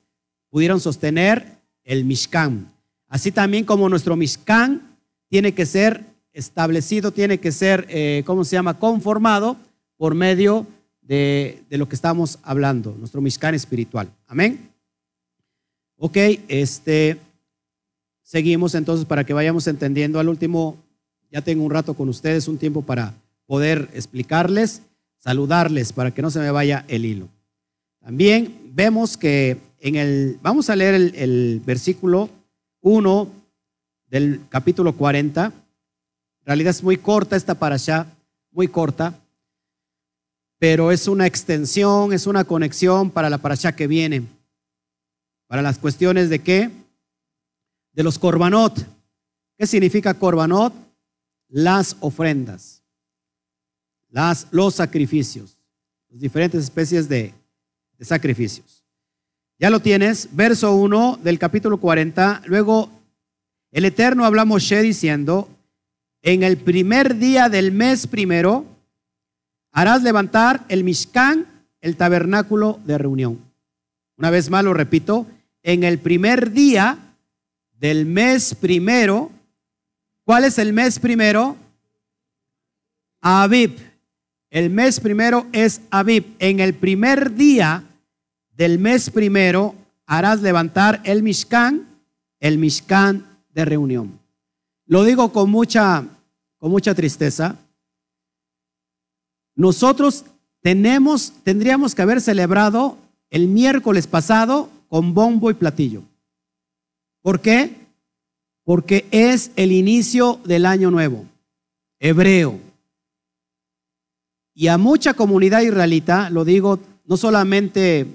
pudieron sostener el Mishkan. Así también como nuestro Mishkan tiene que ser establecido, tiene que ser, eh, ¿cómo se llama?, conformado por medio de, lo que estamos hablando, nuestro Mishkan espiritual. Amén. Ok, este, seguimos entonces para que vayamos entendiendo al último ya tengo un rato con ustedes, un tiempo para poder explicarles, saludarles, para que no se me vaya el hilo. También vemos que en el, vamos a leer el, versículo 1 del capítulo 40. Realidad es muy corta esta para allá, muy corta, pero es una extensión, es una conexión para la allá que viene, para las cuestiones de qué? De los corbanot. ¿Qué significa corbanot? las ofrendas, las, los sacrificios, las diferentes especies de, de sacrificios. Ya lo tienes, verso 1 del capítulo 40. Luego, el Eterno habla a Moshe diciendo, en el primer día del mes primero, harás levantar el Mishkan, el tabernáculo de reunión. Una vez más lo repito, en el primer día del mes primero, ¿Cuál es el mes primero? Abib. El mes primero es Abib. En el primer día del mes primero harás levantar el Mishkan, el Mishkan de reunión. Lo digo con mucha, con mucha tristeza. Nosotros tenemos, tendríamos que haber celebrado el miércoles pasado con bombo y platillo. ¿Por qué? porque es el inicio del año nuevo, hebreo. Y a mucha comunidad israelita, lo digo no solamente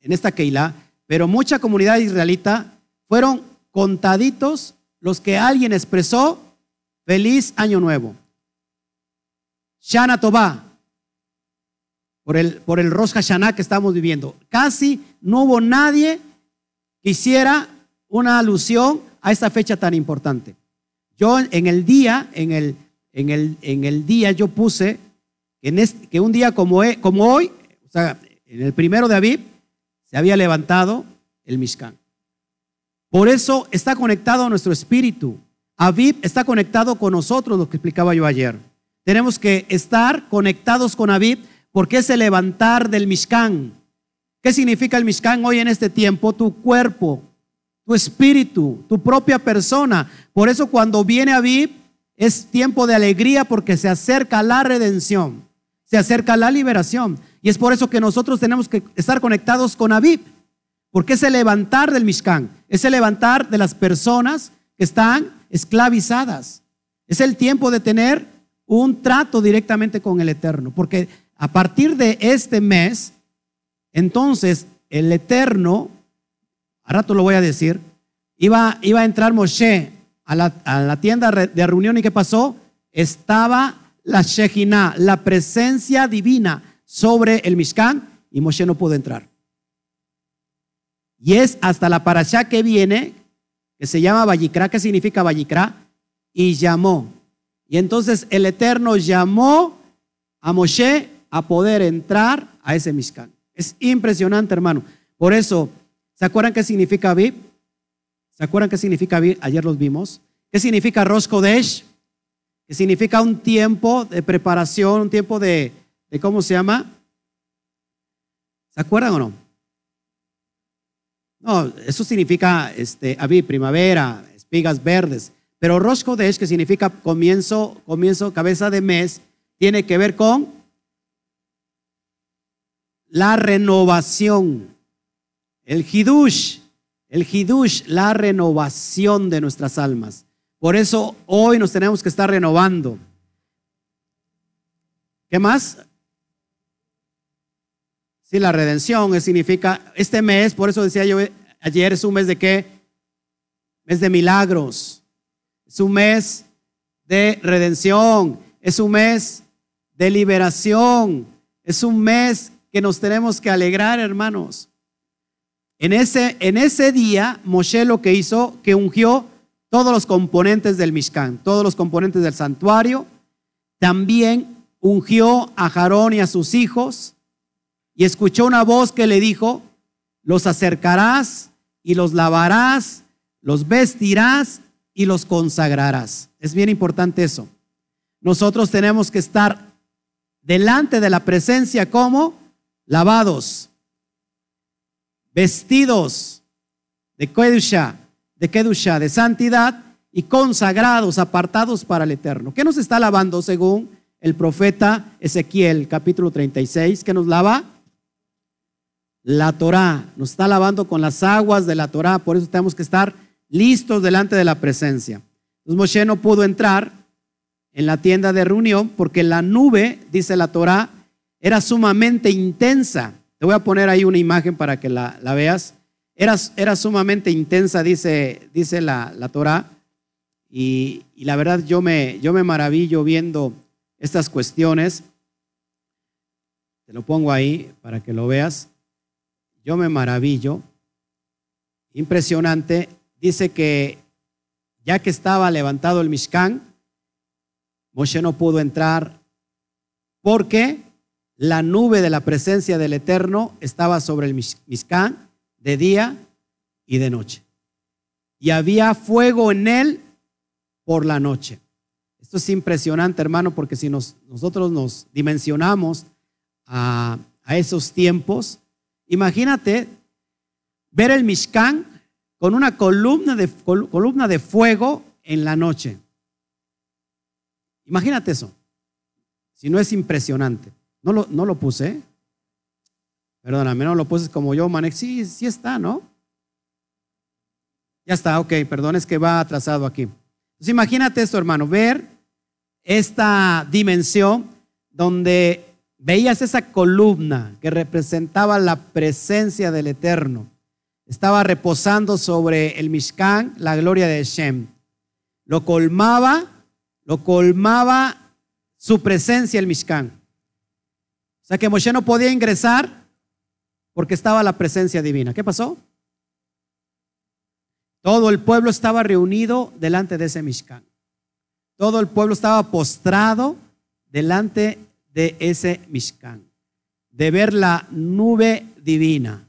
en esta Keilah, pero mucha comunidad israelita fueron contaditos los que alguien expresó feliz año nuevo. Shana Tobá, por el, por el Rosh Hashanah que estamos viviendo. Casi no hubo nadie que hiciera una alusión a esta fecha tan importante. Yo en el día, en el, en el, en el día yo puse en que un día como, como hoy, o sea, en el primero de Aviv, se había levantado el Mishkan. Por eso está conectado a nuestro espíritu. Aviv está conectado con nosotros, lo que explicaba yo ayer. Tenemos que estar conectados con Aviv porque es el levantar del Mishkan. ¿Qué significa el Mishkan hoy en este tiempo? Tu cuerpo, tu espíritu, tu propia persona. Por eso cuando viene Aviv es tiempo de alegría porque se acerca la redención, se acerca la liberación. Y es por eso que nosotros tenemos que estar conectados con Aviv, porque es el levantar del Mishkan, es el levantar de las personas que están esclavizadas. Es el tiempo de tener un trato directamente con el Eterno, porque a partir de este mes, entonces el Eterno, a rato lo voy a decir, iba, iba a entrar Moshe a la, tienda de reunión y ¿qué pasó? Estaba la Shejina, la presencia divina sobre el Mishkan y Moshe no pudo entrar. Y es hasta la parasha que viene, que se llama Vallicra, ¿qué significa Vallicra? Y llamó. Y entonces el Eterno llamó a Moshe a poder entrar a ese Mishkan. Es impresionante, hermano. Por eso, ¿se acuerdan qué significa Aviv? ¿Se acuerdan qué significa Aviv? Ayer los vimos. ¿Qué significa Rosh Kodesh? Que significa un tiempo de preparación, un tiempo de, ¿cómo se llama? ¿Se acuerdan o no? No, eso significa este, primavera, espigas verdes. Pero Rosh Kodesh, que significa comienzo, comienzo, cabeza de mes, tiene que ver con la renovación. El hidush, el hidush, la renovación de nuestras almas. Por eso hoy nos tenemos que estar renovando. ¿Qué más? Sí, la redención significa este mes, por eso decía yo ayer, es un mes de qué? Mes de milagros. Es un mes de redención. Es un mes de liberación. Es un mes que nos tenemos que alegrar, hermanos. En ese, en ese día, Moshe lo que hizo, que ungió todos los componentes del Mishkan, todos los componentes del santuario. También ungió a Jarón y a sus hijos y escuchó una voz que le dijo, los acercarás y los lavarás, los vestirás y los consagrarás. Es bien importante eso. Nosotros tenemos que estar delante de la presencia como lavados, vestidos de Kedusha, de Kedusha, de santidad y consagrados, apartados para el eterno. ¿Qué nos está lavando según el profeta Ezequiel, capítulo 36? ¿Qué nos lava? La Torah. Nos está lavando con las aguas de la Torah. Por eso tenemos que estar listos delante de la presencia. Entonces Moshe no pudo entrar en la tienda de reunión porque la nube, dice la Torah, era sumamente intensa. Te voy a poner ahí una imagen para que la, veas. Era, era, sumamente intensa, dice, dice la, la Torah. Y, la verdad yo me, yo me maravillo viendo estas cuestiones. Te lo pongo ahí para que lo veas. Yo me maravillo. Impresionante. Dice que ya que estaba levantado el Mishkan, Moshe no pudo entrar. ¿Por qué? la nube de la presencia del Eterno estaba sobre el Mishkan de día y de noche. Y había fuego en él por la noche. Esto es impresionante, hermano, porque si nosotros nos dimensionamos a, esos tiempos, imagínate ver el Mishkan con una columna de, columna de fuego en la noche. Imagínate eso, si no es impresionante. No lo, no lo puse. Perdóname, no lo puse como yo, Manex. Sí, sí está, ¿no? Ya está, ok, perdón, es que va atrasado aquí. Entonces imagínate esto, hermano, ver esta dimensión donde veías esa columna que representaba la presencia del Eterno. Estaba reposando sobre el Mishkan la gloria de Shem. Lo colmaba, lo colmaba su presencia el Mishkan. O sea que Moshe no podía ingresar porque estaba la presencia divina. ¿Qué pasó? Todo el pueblo estaba reunido delante de ese Mishkan. Todo el pueblo estaba postrado delante de ese Mishkan, de ver la nube divina.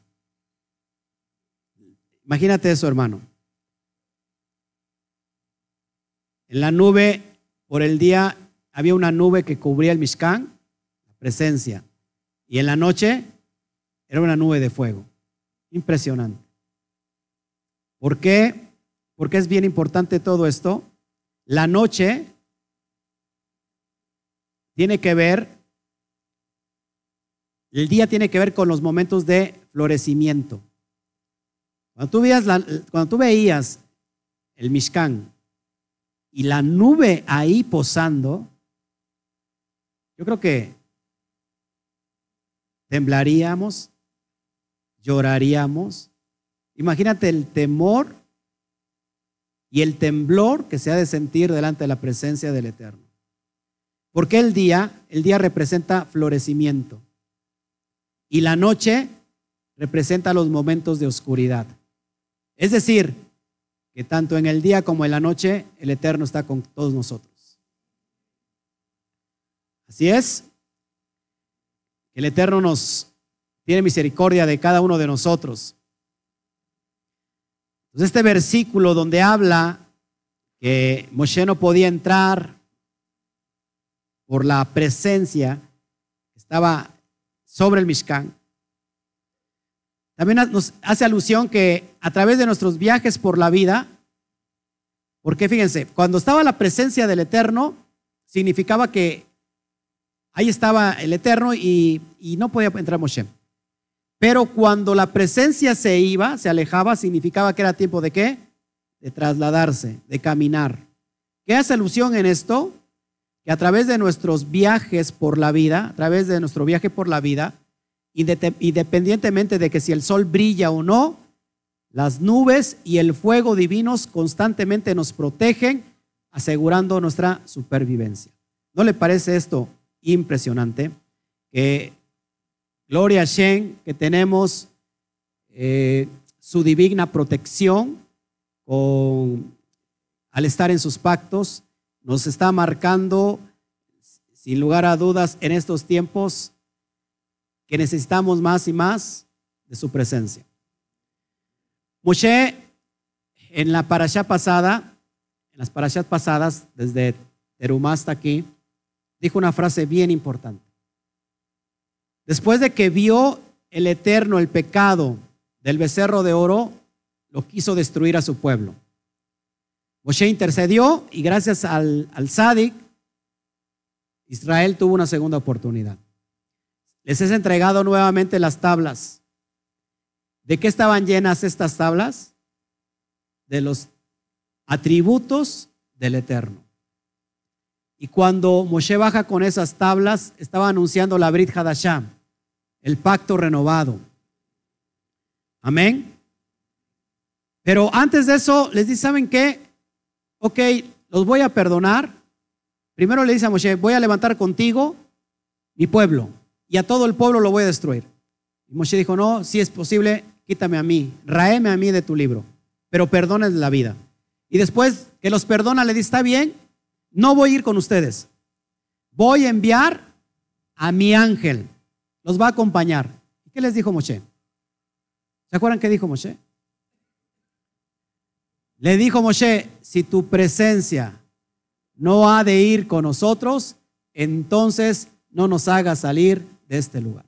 Imagínate eso, hermano. En la nube, por el día, había una nube que cubría el Mishkan, la presencia. Y en la noche era una nube de fuego. Impresionante. ¿Por qué? Porque es bien importante todo esto. La noche tiene que ver, el día tiene que ver con los momentos de florecimiento. Cuando tú veías, cuando tú veías el Mishkan y la nube ahí posando, yo creo que temblaríamos, lloraríamos, Imagínate el temor y el temblor que se ha de sentir delante de la presencia del Eterno. Porque el día, el día representa florecimiento y la noche representa los momentos de oscuridad. Es decir, que tanto en el día como en la noche el Eterno está con todos nosotros. Así es, el Eterno nos tiene misericordia de cada uno de nosotros. Entonces este versículo donde habla que Moshe no podía entrar por la presencia estaba sobre el Mishkan, también nos hace alusión que a través de nuestros viajes por la vida, porque fíjense, cuando estaba la presencia del Eterno, significaba que ahí estaba el Eterno y, no podía entrar Moshe. Pero cuando la presencia se iba, se alejaba, significaba que era tiempo de qué? De trasladarse, de caminar. ¿Qué hace alusión en esto? A través de nuestros viajes por la vida, a través de nuestro viaje por la vida, independientemente de que si el sol brilla o no, las nubes y el fuego divinos constantemente nos protegen, asegurando nuestra supervivencia. ¿No le parece esto impresionante? Que Gloria a Shen, que tenemos eh, su divina protección con, al estar en sus pactos. Nos está marcando, sin lugar a dudas, en estos tiempos que necesitamos más y más de su presencia. Moshe, en la parasha pasada, en las parashas pasadas, desde Terumá hasta aquí, dijo una frase bien importante. Después de que vio el Eterno el pecado del becerro de oro, lo quiso destruir a su pueblo. Moshe intercedió y gracias al, al Israel tuvo una segunda oportunidad. Les es entregado nuevamente las tablas. ¿De qué estaban llenas estas tablas? De los atributos del Eterno. Y cuando Moshe baja con esas tablas, estaba anunciando la Brit Hadashah el pacto renovado. Amén. Pero antes de eso, les dice, ¿saben qué? Ok, los voy a perdonar. Primero le dice a Moshe, voy a levantar contigo mi pueblo y a todo el pueblo lo voy a destruir. Y Moshe dijo, no, si es posible, quítame a mí, raeme a mí de tu libro, pero perdones la vida. Y después que los perdona, le dice, está bien, no voy a ir con ustedes. Voy a enviar a mi ángel los va a acompañar. ¿Qué les dijo Moshe? ¿Se acuerdan qué dijo Moshe? Le dijo Moshe, si tu presencia no ha de ir con nosotros, entonces no nos haga salir de este lugar.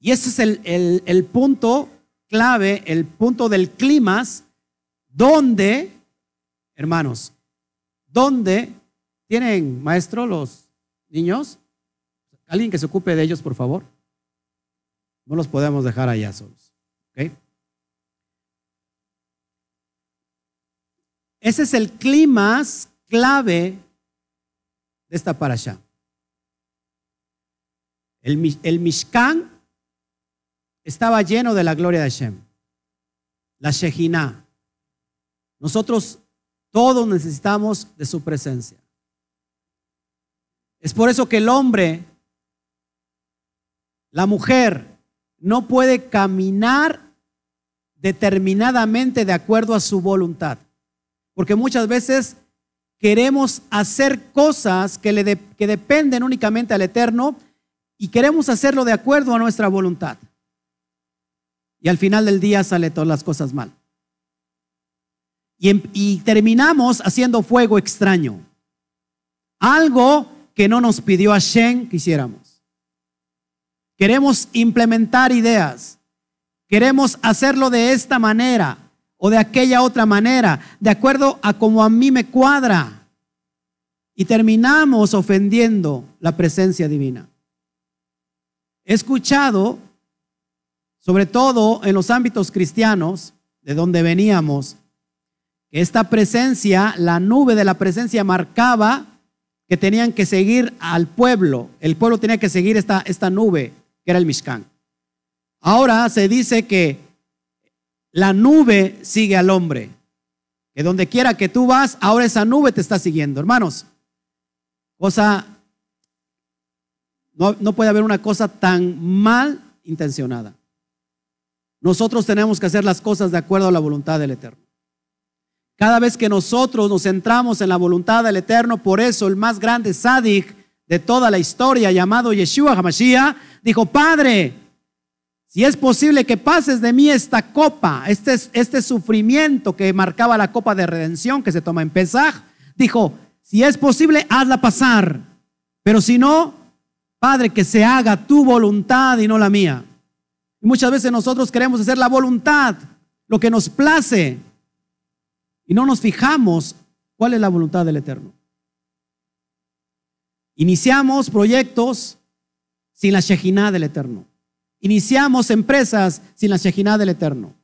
Y ese es el, el punto clave, el punto del clima, donde, hermanos, donde tienen maestro los niños, Alguien que se ocupe de ellos, por favor. No los podemos dejar allá solos. Ese es el clima clave de esta parasha. El, el Mishkan estaba lleno de la gloria de Hashem. La Shejinah. Nosotros todos necesitamos de su presencia. Es por eso que el hombre, la mujer, no puede caminar determinadamente de acuerdo a su voluntad. Porque muchas veces queremos hacer cosas que, le dependen únicamente al Eterno y queremos hacerlo de acuerdo a nuestra voluntad. Y al final del día sale todas las cosas mal. Y, y terminamos haciendo fuego extraño. Algo que no nos pidió Hashem que hiciéramos. Queremos implementar ideas. Queremos hacerlo de esta manera o de aquella otra manera, de acuerdo a como a mí me cuadra. Y terminamos ofendiendo la presencia divina. He escuchado, sobre todo en los ámbitos cristianos, de donde veníamos, que esta presencia, la nube de la presencia marcaba que tenían que seguir al pueblo. El pueblo tenía que seguir esta, esta nube, que era el Mishkan. Ahora se dice que la nube sigue al hombre. Que donde quiera que tú vas, ahora esa nube te está siguiendo. Hermanos, cosa no, puede haber una cosa tan mal intencionada. Nosotros tenemos que hacer las cosas de acuerdo a la voluntad del Eterno. Cada vez que nosotros nos centramos en la voluntad del Eterno, por eso el más grande sádic de toda la historia, llamado Yeshua Hamashiach, dijo, Padre, si es posible que pases de mí esta copa, este, este sufrimiento que marcaba la copa de redención que se toma en Pesaj, dijo, si es posible, hazla pasar. Pero si no, Padre, que se haga tu voluntad y no la mía. Muchas veces nosotros queremos hacer la voluntad, lo que nos place, y no nos fijamos cuál es la voluntad del Eterno. Iniciamos proyectos sin la Shejinah del Eterno. Iniciamos empresas sin la Shejinah del Eterno.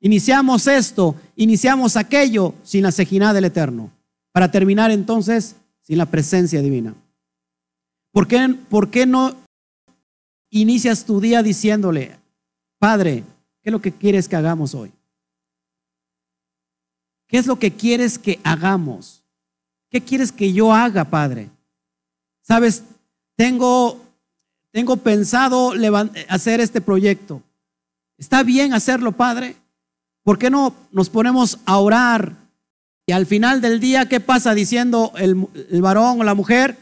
Iniciamos esto, iniciamos aquello sin la Shejinah del Eterno. Para terminar entonces sin la presencia divina. ¿Por qué, ¿Por qué no inicias tu día diciéndole, Padre, ¿qué es lo que quieres que hagamos hoy? ¿Qué es lo que quieres que hagamos? ¿Qué quieres que yo haga, Padre? Sabes, tengo, tengo pensado hacer este proyecto. ¿Está bien hacerlo, Padre? ¿Por qué no nos ponemos a orar? Y al final del día, ¿qué pasa diciendo el, el varón o la mujer?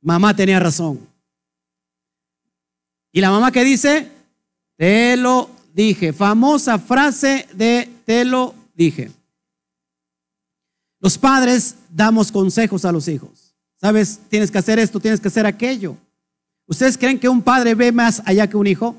Mamá tenía razón. ¿Y la mamá que dice? Te lo dije. Famosa frase de te lo dije. Los padres damos consejos a los hijos. ¿Sabes? Tienes que hacer esto, tienes que hacer aquello. ¿Ustedes creen que un padre ve más allá que un hijo?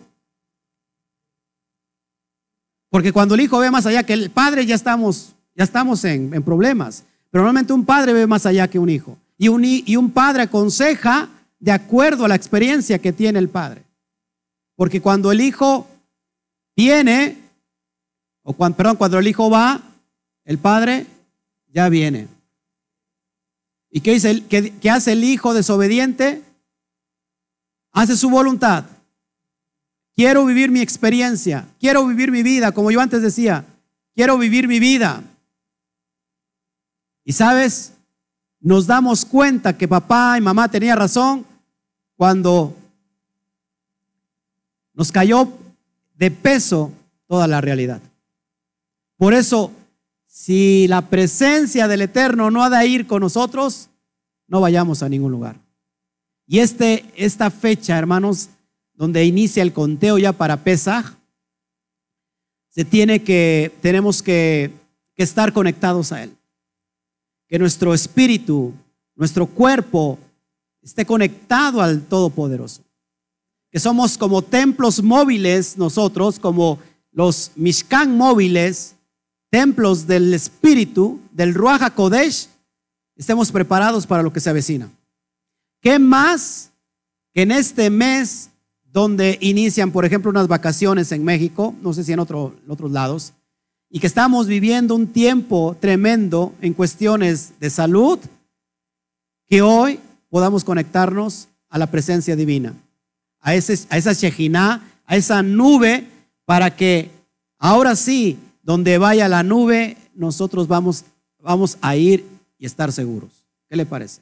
Porque cuando el hijo ve más allá que el padre, ya estamos, ya estamos en, problemas. Pero normalmente un padre ve más allá que un hijo y un, y un padre aconseja de acuerdo a la experiencia que tiene el padre. Porque cuando el hijo viene, o cuando, perdón, cuando el hijo va, el padre ya viene. ¿Y qué, hace el hijo desobediente? Hace su voluntad. Quiero vivir mi experiencia, quiero vivir mi vida, como yo antes decía, quiero vivir mi vida. Y sabes, nos damos cuenta que papá y mamá tenían razón cuando nos cayó de peso toda la realidad. Por eso, si la presencia del Eterno no ha de ir con nosotros, no vayamos a ningún lugar. Y este, esta fecha, hermanos, donde inicia el conteo ya para Pesaj, se tiene que, tenemos que, que estar conectados a Él que nuestro espíritu, nuestro cuerpo esté conectado al Todopoderoso. Que somos como templos móviles nosotros, como los Mishkan móviles, templos del espíritu, del Ruach HaKodesh, estemos preparados para lo que se avecina. ¿Qué más que en este mes donde inician, por ejemplo, unas vacaciones en México, no sé si en otros lados, y que estamos viviendo un tiempo tremendo en cuestiones de salud, que hoy podamos conectarnos a la presencia divina, a, ese, a esa Shejinah, a esa nube, para que ahora sí, donde vaya la nube, nosotros vamos, vamos a ir y estar seguros. ¿Qué le parece?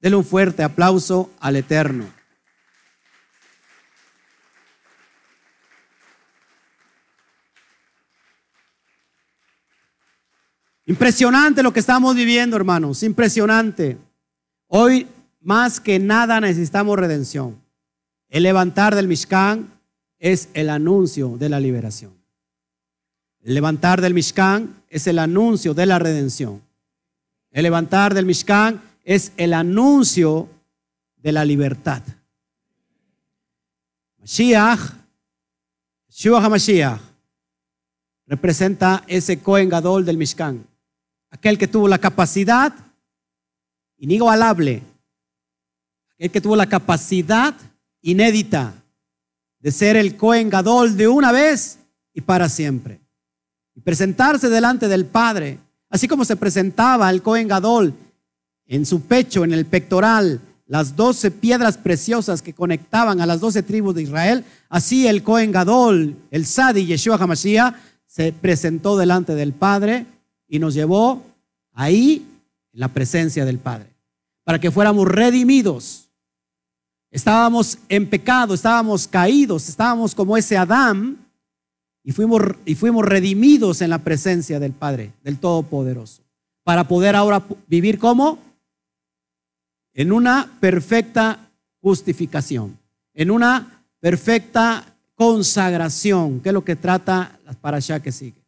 Dele un fuerte aplauso al Eterno. Impresionante lo que estamos viviendo, hermanos, impresionante. Hoy más que nada necesitamos redención. El levantar del Mishkan es el anuncio de la liberación. El levantar del Mishkan es el anuncio de la redención. El levantar del Mishkan es el anuncio de la libertad. Mashiach, Shua HaMashiach, representa ese Kohen Gadol del Mishkan aquel que tuvo la capacidad inigualable, aquel que tuvo la capacidad inédita de ser el Cohen Gadol de una vez y para siempre. Presentarse delante del Padre, así como se presentaba el Cohen Gadol en su pecho, en el pectoral, las doce piedras preciosas que conectaban a las doce tribus de Israel, así el Cohen Gadol, el Sadi Yeshua HaMashiach, se presentó delante del Padre y nos llevó ahí en la presencia del Padre, para que fuéramos redimidos. Estábamos en pecado, estábamos caídos, estábamos como ese Adán y fuimos, y fuimos redimidos en la presencia del Padre, del Todopoderoso, para poder ahora vivir como en una perfecta justificación, en una perfecta consagración, que es lo que trata para allá que sigue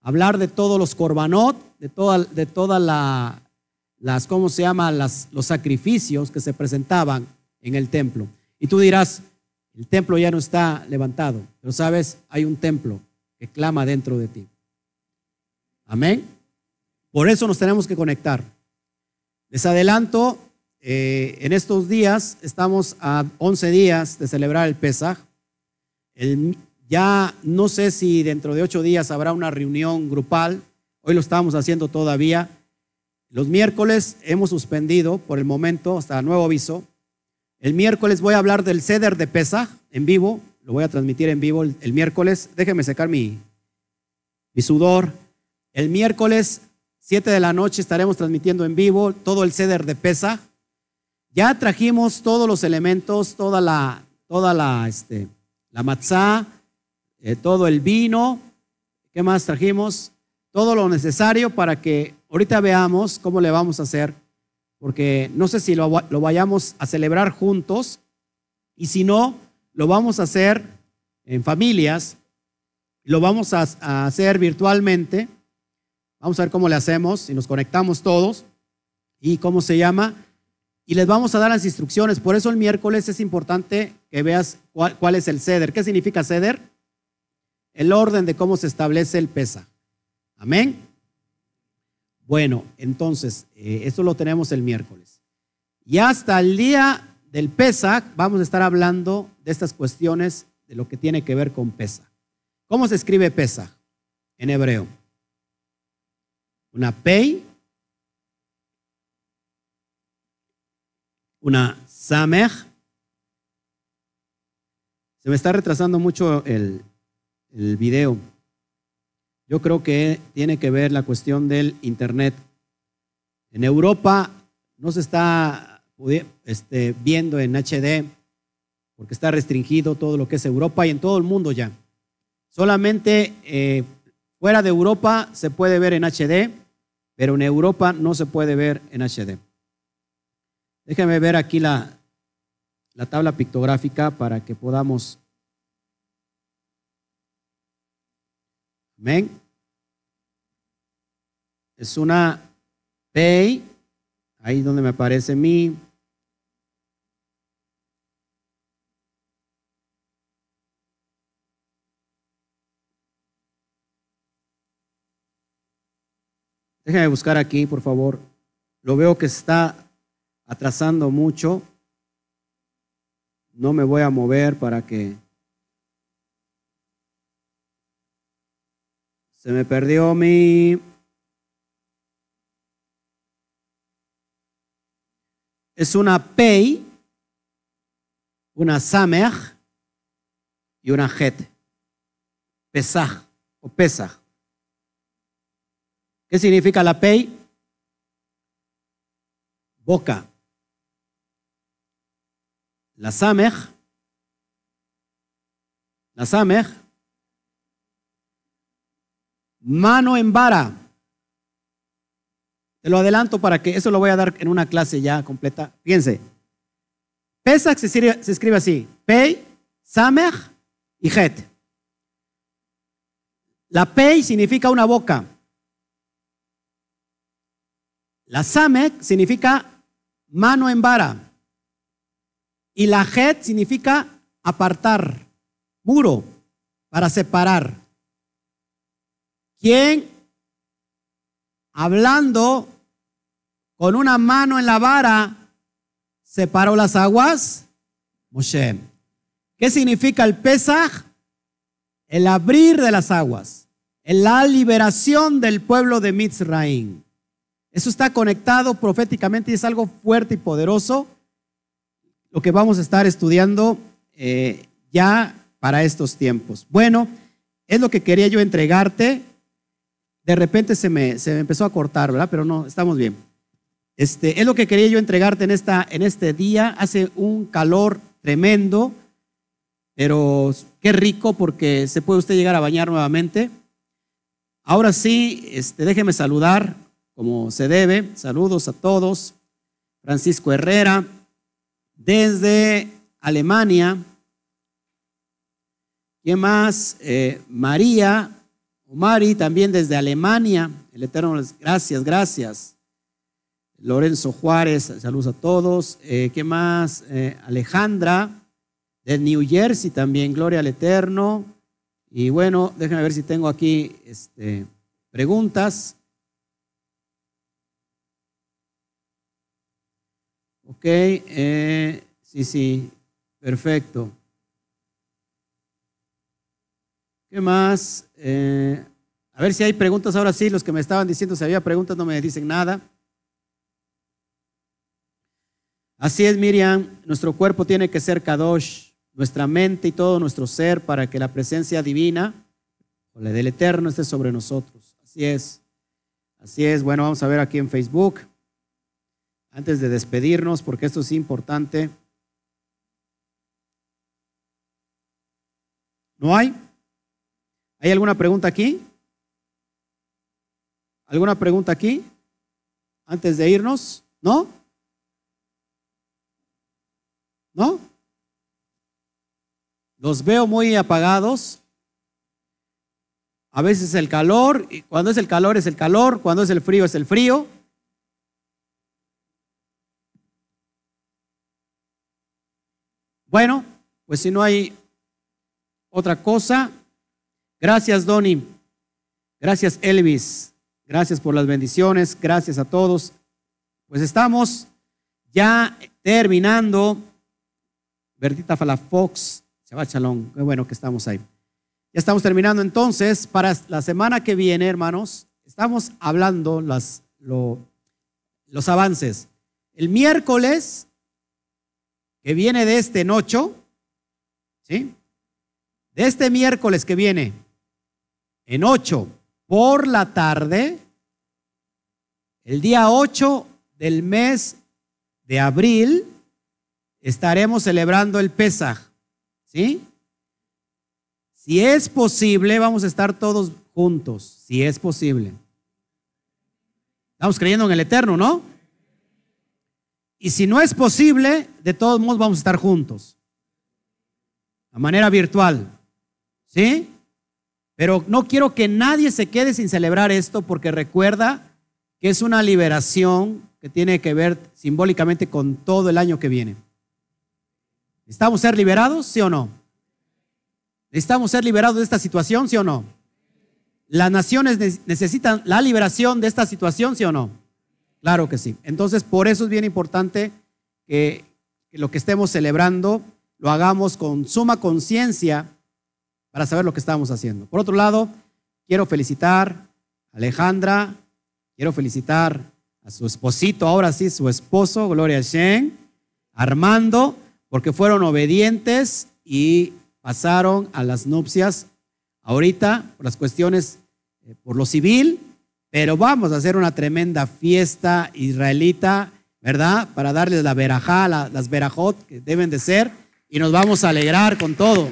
hablar de todos los corbanot, de todas de toda la, las, ¿cómo se llama? Las, los sacrificios que se presentaban en el templo. Y tú dirás, el templo ya no está levantado, pero sabes, hay un templo que clama dentro de ti. Amén. Por eso nos tenemos que conectar. Les adelanto, eh, en estos días estamos a 11 días de celebrar el Pesaj. Ya no sé si dentro de ocho días habrá una reunión grupal. Hoy lo estamos haciendo todavía. Los miércoles hemos suspendido por el momento hasta nuevo aviso. El miércoles voy a hablar del ceder de Pesaj en vivo. Lo voy a transmitir en vivo el, miércoles. Déjenme secar mi, mi sudor. El miércoles 7 de la noche estaremos transmitiendo en vivo todo el ceder de Pesaj. Ya trajimos todos los elementos, toda la, toda la, este, la matzá, eh, todo el vino, ¿qué más trajimos? Todo lo necesario para que ahorita veamos cómo le vamos a hacer, porque no sé si lo, vayamos a celebrar juntos y si no, lo vamos a hacer en familias, lo vamos a, a hacer virtualmente. Vamos a ver cómo le hacemos, si nos conectamos todos y cómo se llama. Y les vamos a dar las instrucciones. Por eso el miércoles es importante que veas cuál, cuál es el ceder. ¿Qué significa ceder? el orden de cómo se establece el pesa. Amén. Bueno, entonces, eh, esto lo tenemos el miércoles. Y hasta el día del Pesach vamos a estar hablando de estas cuestiones de lo que tiene que ver con Pesach. ¿Cómo se escribe Pesach en hebreo? Una Pei, una Samech. Se me está retrasando mucho el, el video. Yo creo que tiene que ver la cuestión del Internet. En Europa no se está este, viendo en HD porque está restringido todo lo que es Europa y en todo el mundo ya. Solamente eh, fuera de Europa se puede ver en HD, pero en Europa no se puede ver en HD. Déjame ver aquí la, la tabla pictográfica para que podamos Amén. Es una Pei, ahí donde me aparece mi. Déjame buscar aquí, por favor. Lo veo que está atrasando mucho. No me voy a mover para que Se me perdió mi... Es una Pei, una Samer y una Het. Pesaj o Pesaj. ¿Qué significa la Pei? Boca. La Samer, la Samer, mano en vara. Te lo adelanto para que eso lo voy a dar en una clase ya completa. Fíjense. Pesach se escribe, así: Pei, Samer y Het. La Pei significa una boca. La Samek significa mano en vara. Y la Het significa apartar, muro, para separar. ¿Quién hablando con una mano en la vara separó las aguas? Moshe. ¿Qué significa el Pesaj? El abrir de las aguas, la liberación del pueblo de Mitzraim. Eso está conectado proféticamente y es algo fuerte y poderoso, lo que vamos a estar estudiando eh, ya para estos tiempos. Bueno, es lo que quería yo entregarte. De repente se me, se me empezó a cortar, ¿verdad? Pero no, estamos bien. Este, es lo que quería yo entregarte en, esta, en este día. Hace un calor tremendo, pero qué rico porque se puede usted llegar a bañar nuevamente. Ahora sí, este, déjeme saludar como se debe. Saludos a todos. Francisco Herrera, desde Alemania. ¿Quién más? Eh, María, o Mari, también desde Alemania. El Eterno, gracias, gracias. Lorenzo Juárez, saludos a todos. Eh, ¿Qué más? Eh, Alejandra, de New Jersey también, gloria al Eterno. Y bueno, déjenme ver si tengo aquí este, preguntas. Ok, eh, sí, sí, perfecto. ¿Qué más? A ver si hay preguntas ahora sí. Los que me estaban diciendo si había preguntas no me dicen nada. Así es, Miriam. Nuestro cuerpo tiene que ser Kadosh, nuestra mente y todo nuestro ser para que la presencia divina o la del Eterno esté sobre nosotros. Así es. Así es. Bueno, vamos a ver aquí en Facebook antes de despedirnos, porque esto es importante. ¿No hay? ¿Hay alguna pregunta aquí? ¿Alguna pregunta aquí? Antes de irnos, ¿no? ¿No? Los veo muy apagados. A veces el calor, y cuando es el calor es el calor, cuando es el frío es el frío. Bueno, pues si no hay otra cosa, gracias Donny, gracias Elvis, gracias por las bendiciones, gracias a todos. Pues estamos ya terminando. Bertita Falafox, Shabbat Shalom, qué bueno que estamos ahí. Ya estamos terminando entonces, para la semana que viene, hermanos, estamos hablando los avances. El miércoles que viene de este nocho, ¿sí? De este miércoles que viene en 8 por la tarde, el día 8 del mes de abril, estaremos celebrando el Pesaj, ¿sí? Si es posible, vamos a estar todos juntos, si es posible. Estamos creyendo en el Eterno, ¿no? Y si no es posible, de todos modos vamos a estar juntos. A manera virtual. ¿Sí? Pero no quiero que nadie se quede sin celebrar esto porque recuerda que es una liberación que tiene que ver simbólicamente con todo el año que viene. ¿Necesitamos ser liberados, sí o no? ¿Necesitamos ser liberados de esta situación, sí o no? ¿Las naciones necesitan la liberación de esta situación, sí o no? Claro que sí. Entonces, por eso es bien importante que, lo que estemos celebrando lo hagamos con suma conciencia para saber lo que estamos haciendo. Por otro lado, quiero felicitar a Alejandra, quiero felicitar a su esposito, ahora sí, su esposo, Gloria Shen, Armando, porque fueron obedientes y pasaron a las nupcias ahorita por las cuestiones, eh, por lo civil, pero vamos a hacer una tremenda fiesta israelita, ¿verdad? Para darles la verajá, las verajot que deben de ser, y nos vamos a alegrar con todo.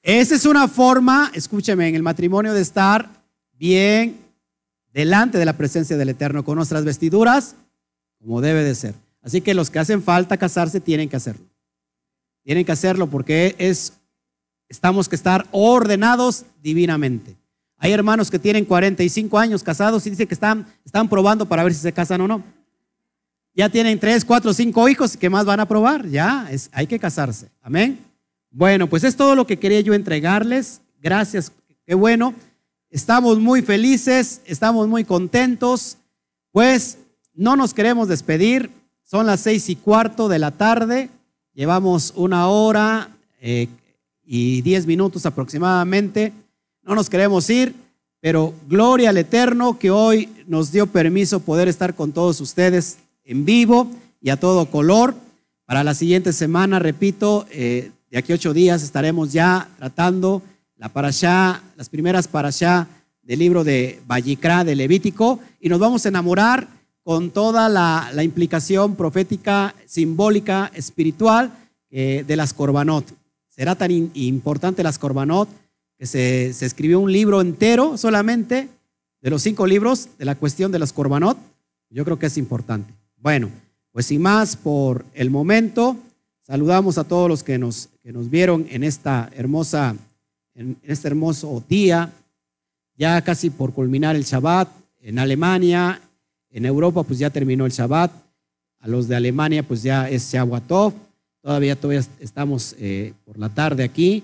Esa es una forma, escúcheme, en el matrimonio de estar bien delante de la presencia del Eterno con nuestras vestiduras, como debe de ser. Así que los que hacen falta casarse tienen que hacerlo. Tienen que hacerlo porque es, estamos que estar ordenados divinamente. Hay hermanos que tienen 45 años casados y dicen que están, están probando para ver si se casan o no. Ya tienen 3, 4, 5 hijos, ¿qué más van a probar? Ya, es, hay que casarse. Amén. Bueno, pues es todo lo que quería yo entregarles. Gracias, qué bueno. Estamos muy felices, estamos muy contentos. Pues no nos queremos despedir. Son las seis y cuarto de la tarde. Llevamos una hora eh, y diez minutos aproximadamente. No nos queremos ir, pero gloria al Eterno que hoy nos dio permiso poder estar con todos ustedes en vivo y a todo color. Para la siguiente semana, repito, eh, de aquí a ocho días estaremos ya tratando la parashá, las primeras parashá del libro de Vallicrá de Levítico y nos vamos a enamorar con toda la, implicación profética, simbólica, espiritual eh, de las Corbanot. Será tan importante las Corbanot que se, escribió un libro entero solamente de los cinco libros de la cuestión de las Corbanot. Yo creo que es importante. Bueno, pues sin más por el momento, saludamos a todos los que nos, que nos vieron en esta hermosa, en este hermoso día, ya casi por culminar el Shabbat en Alemania, en Europa pues ya terminó el Shabbat, a los de Alemania pues ya es Shavuatov, todavía, todavía estamos eh, por la tarde aquí,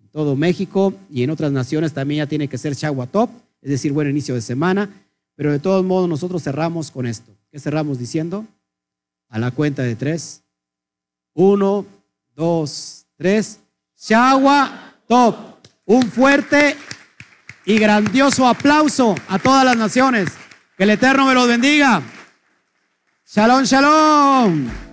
en todo México y en otras naciones también ya tiene que ser Shavuatov, es decir, buen inicio de semana, pero de todos modos nosotros cerramos con esto. ¿Qué cerramos diciendo? A la cuenta de tres. Uno, dos, tres. Shavuatov. Un fuerte y grandioso aplauso a todas las naciones. Que el Eterno me los bendiga. Shalom, shalom.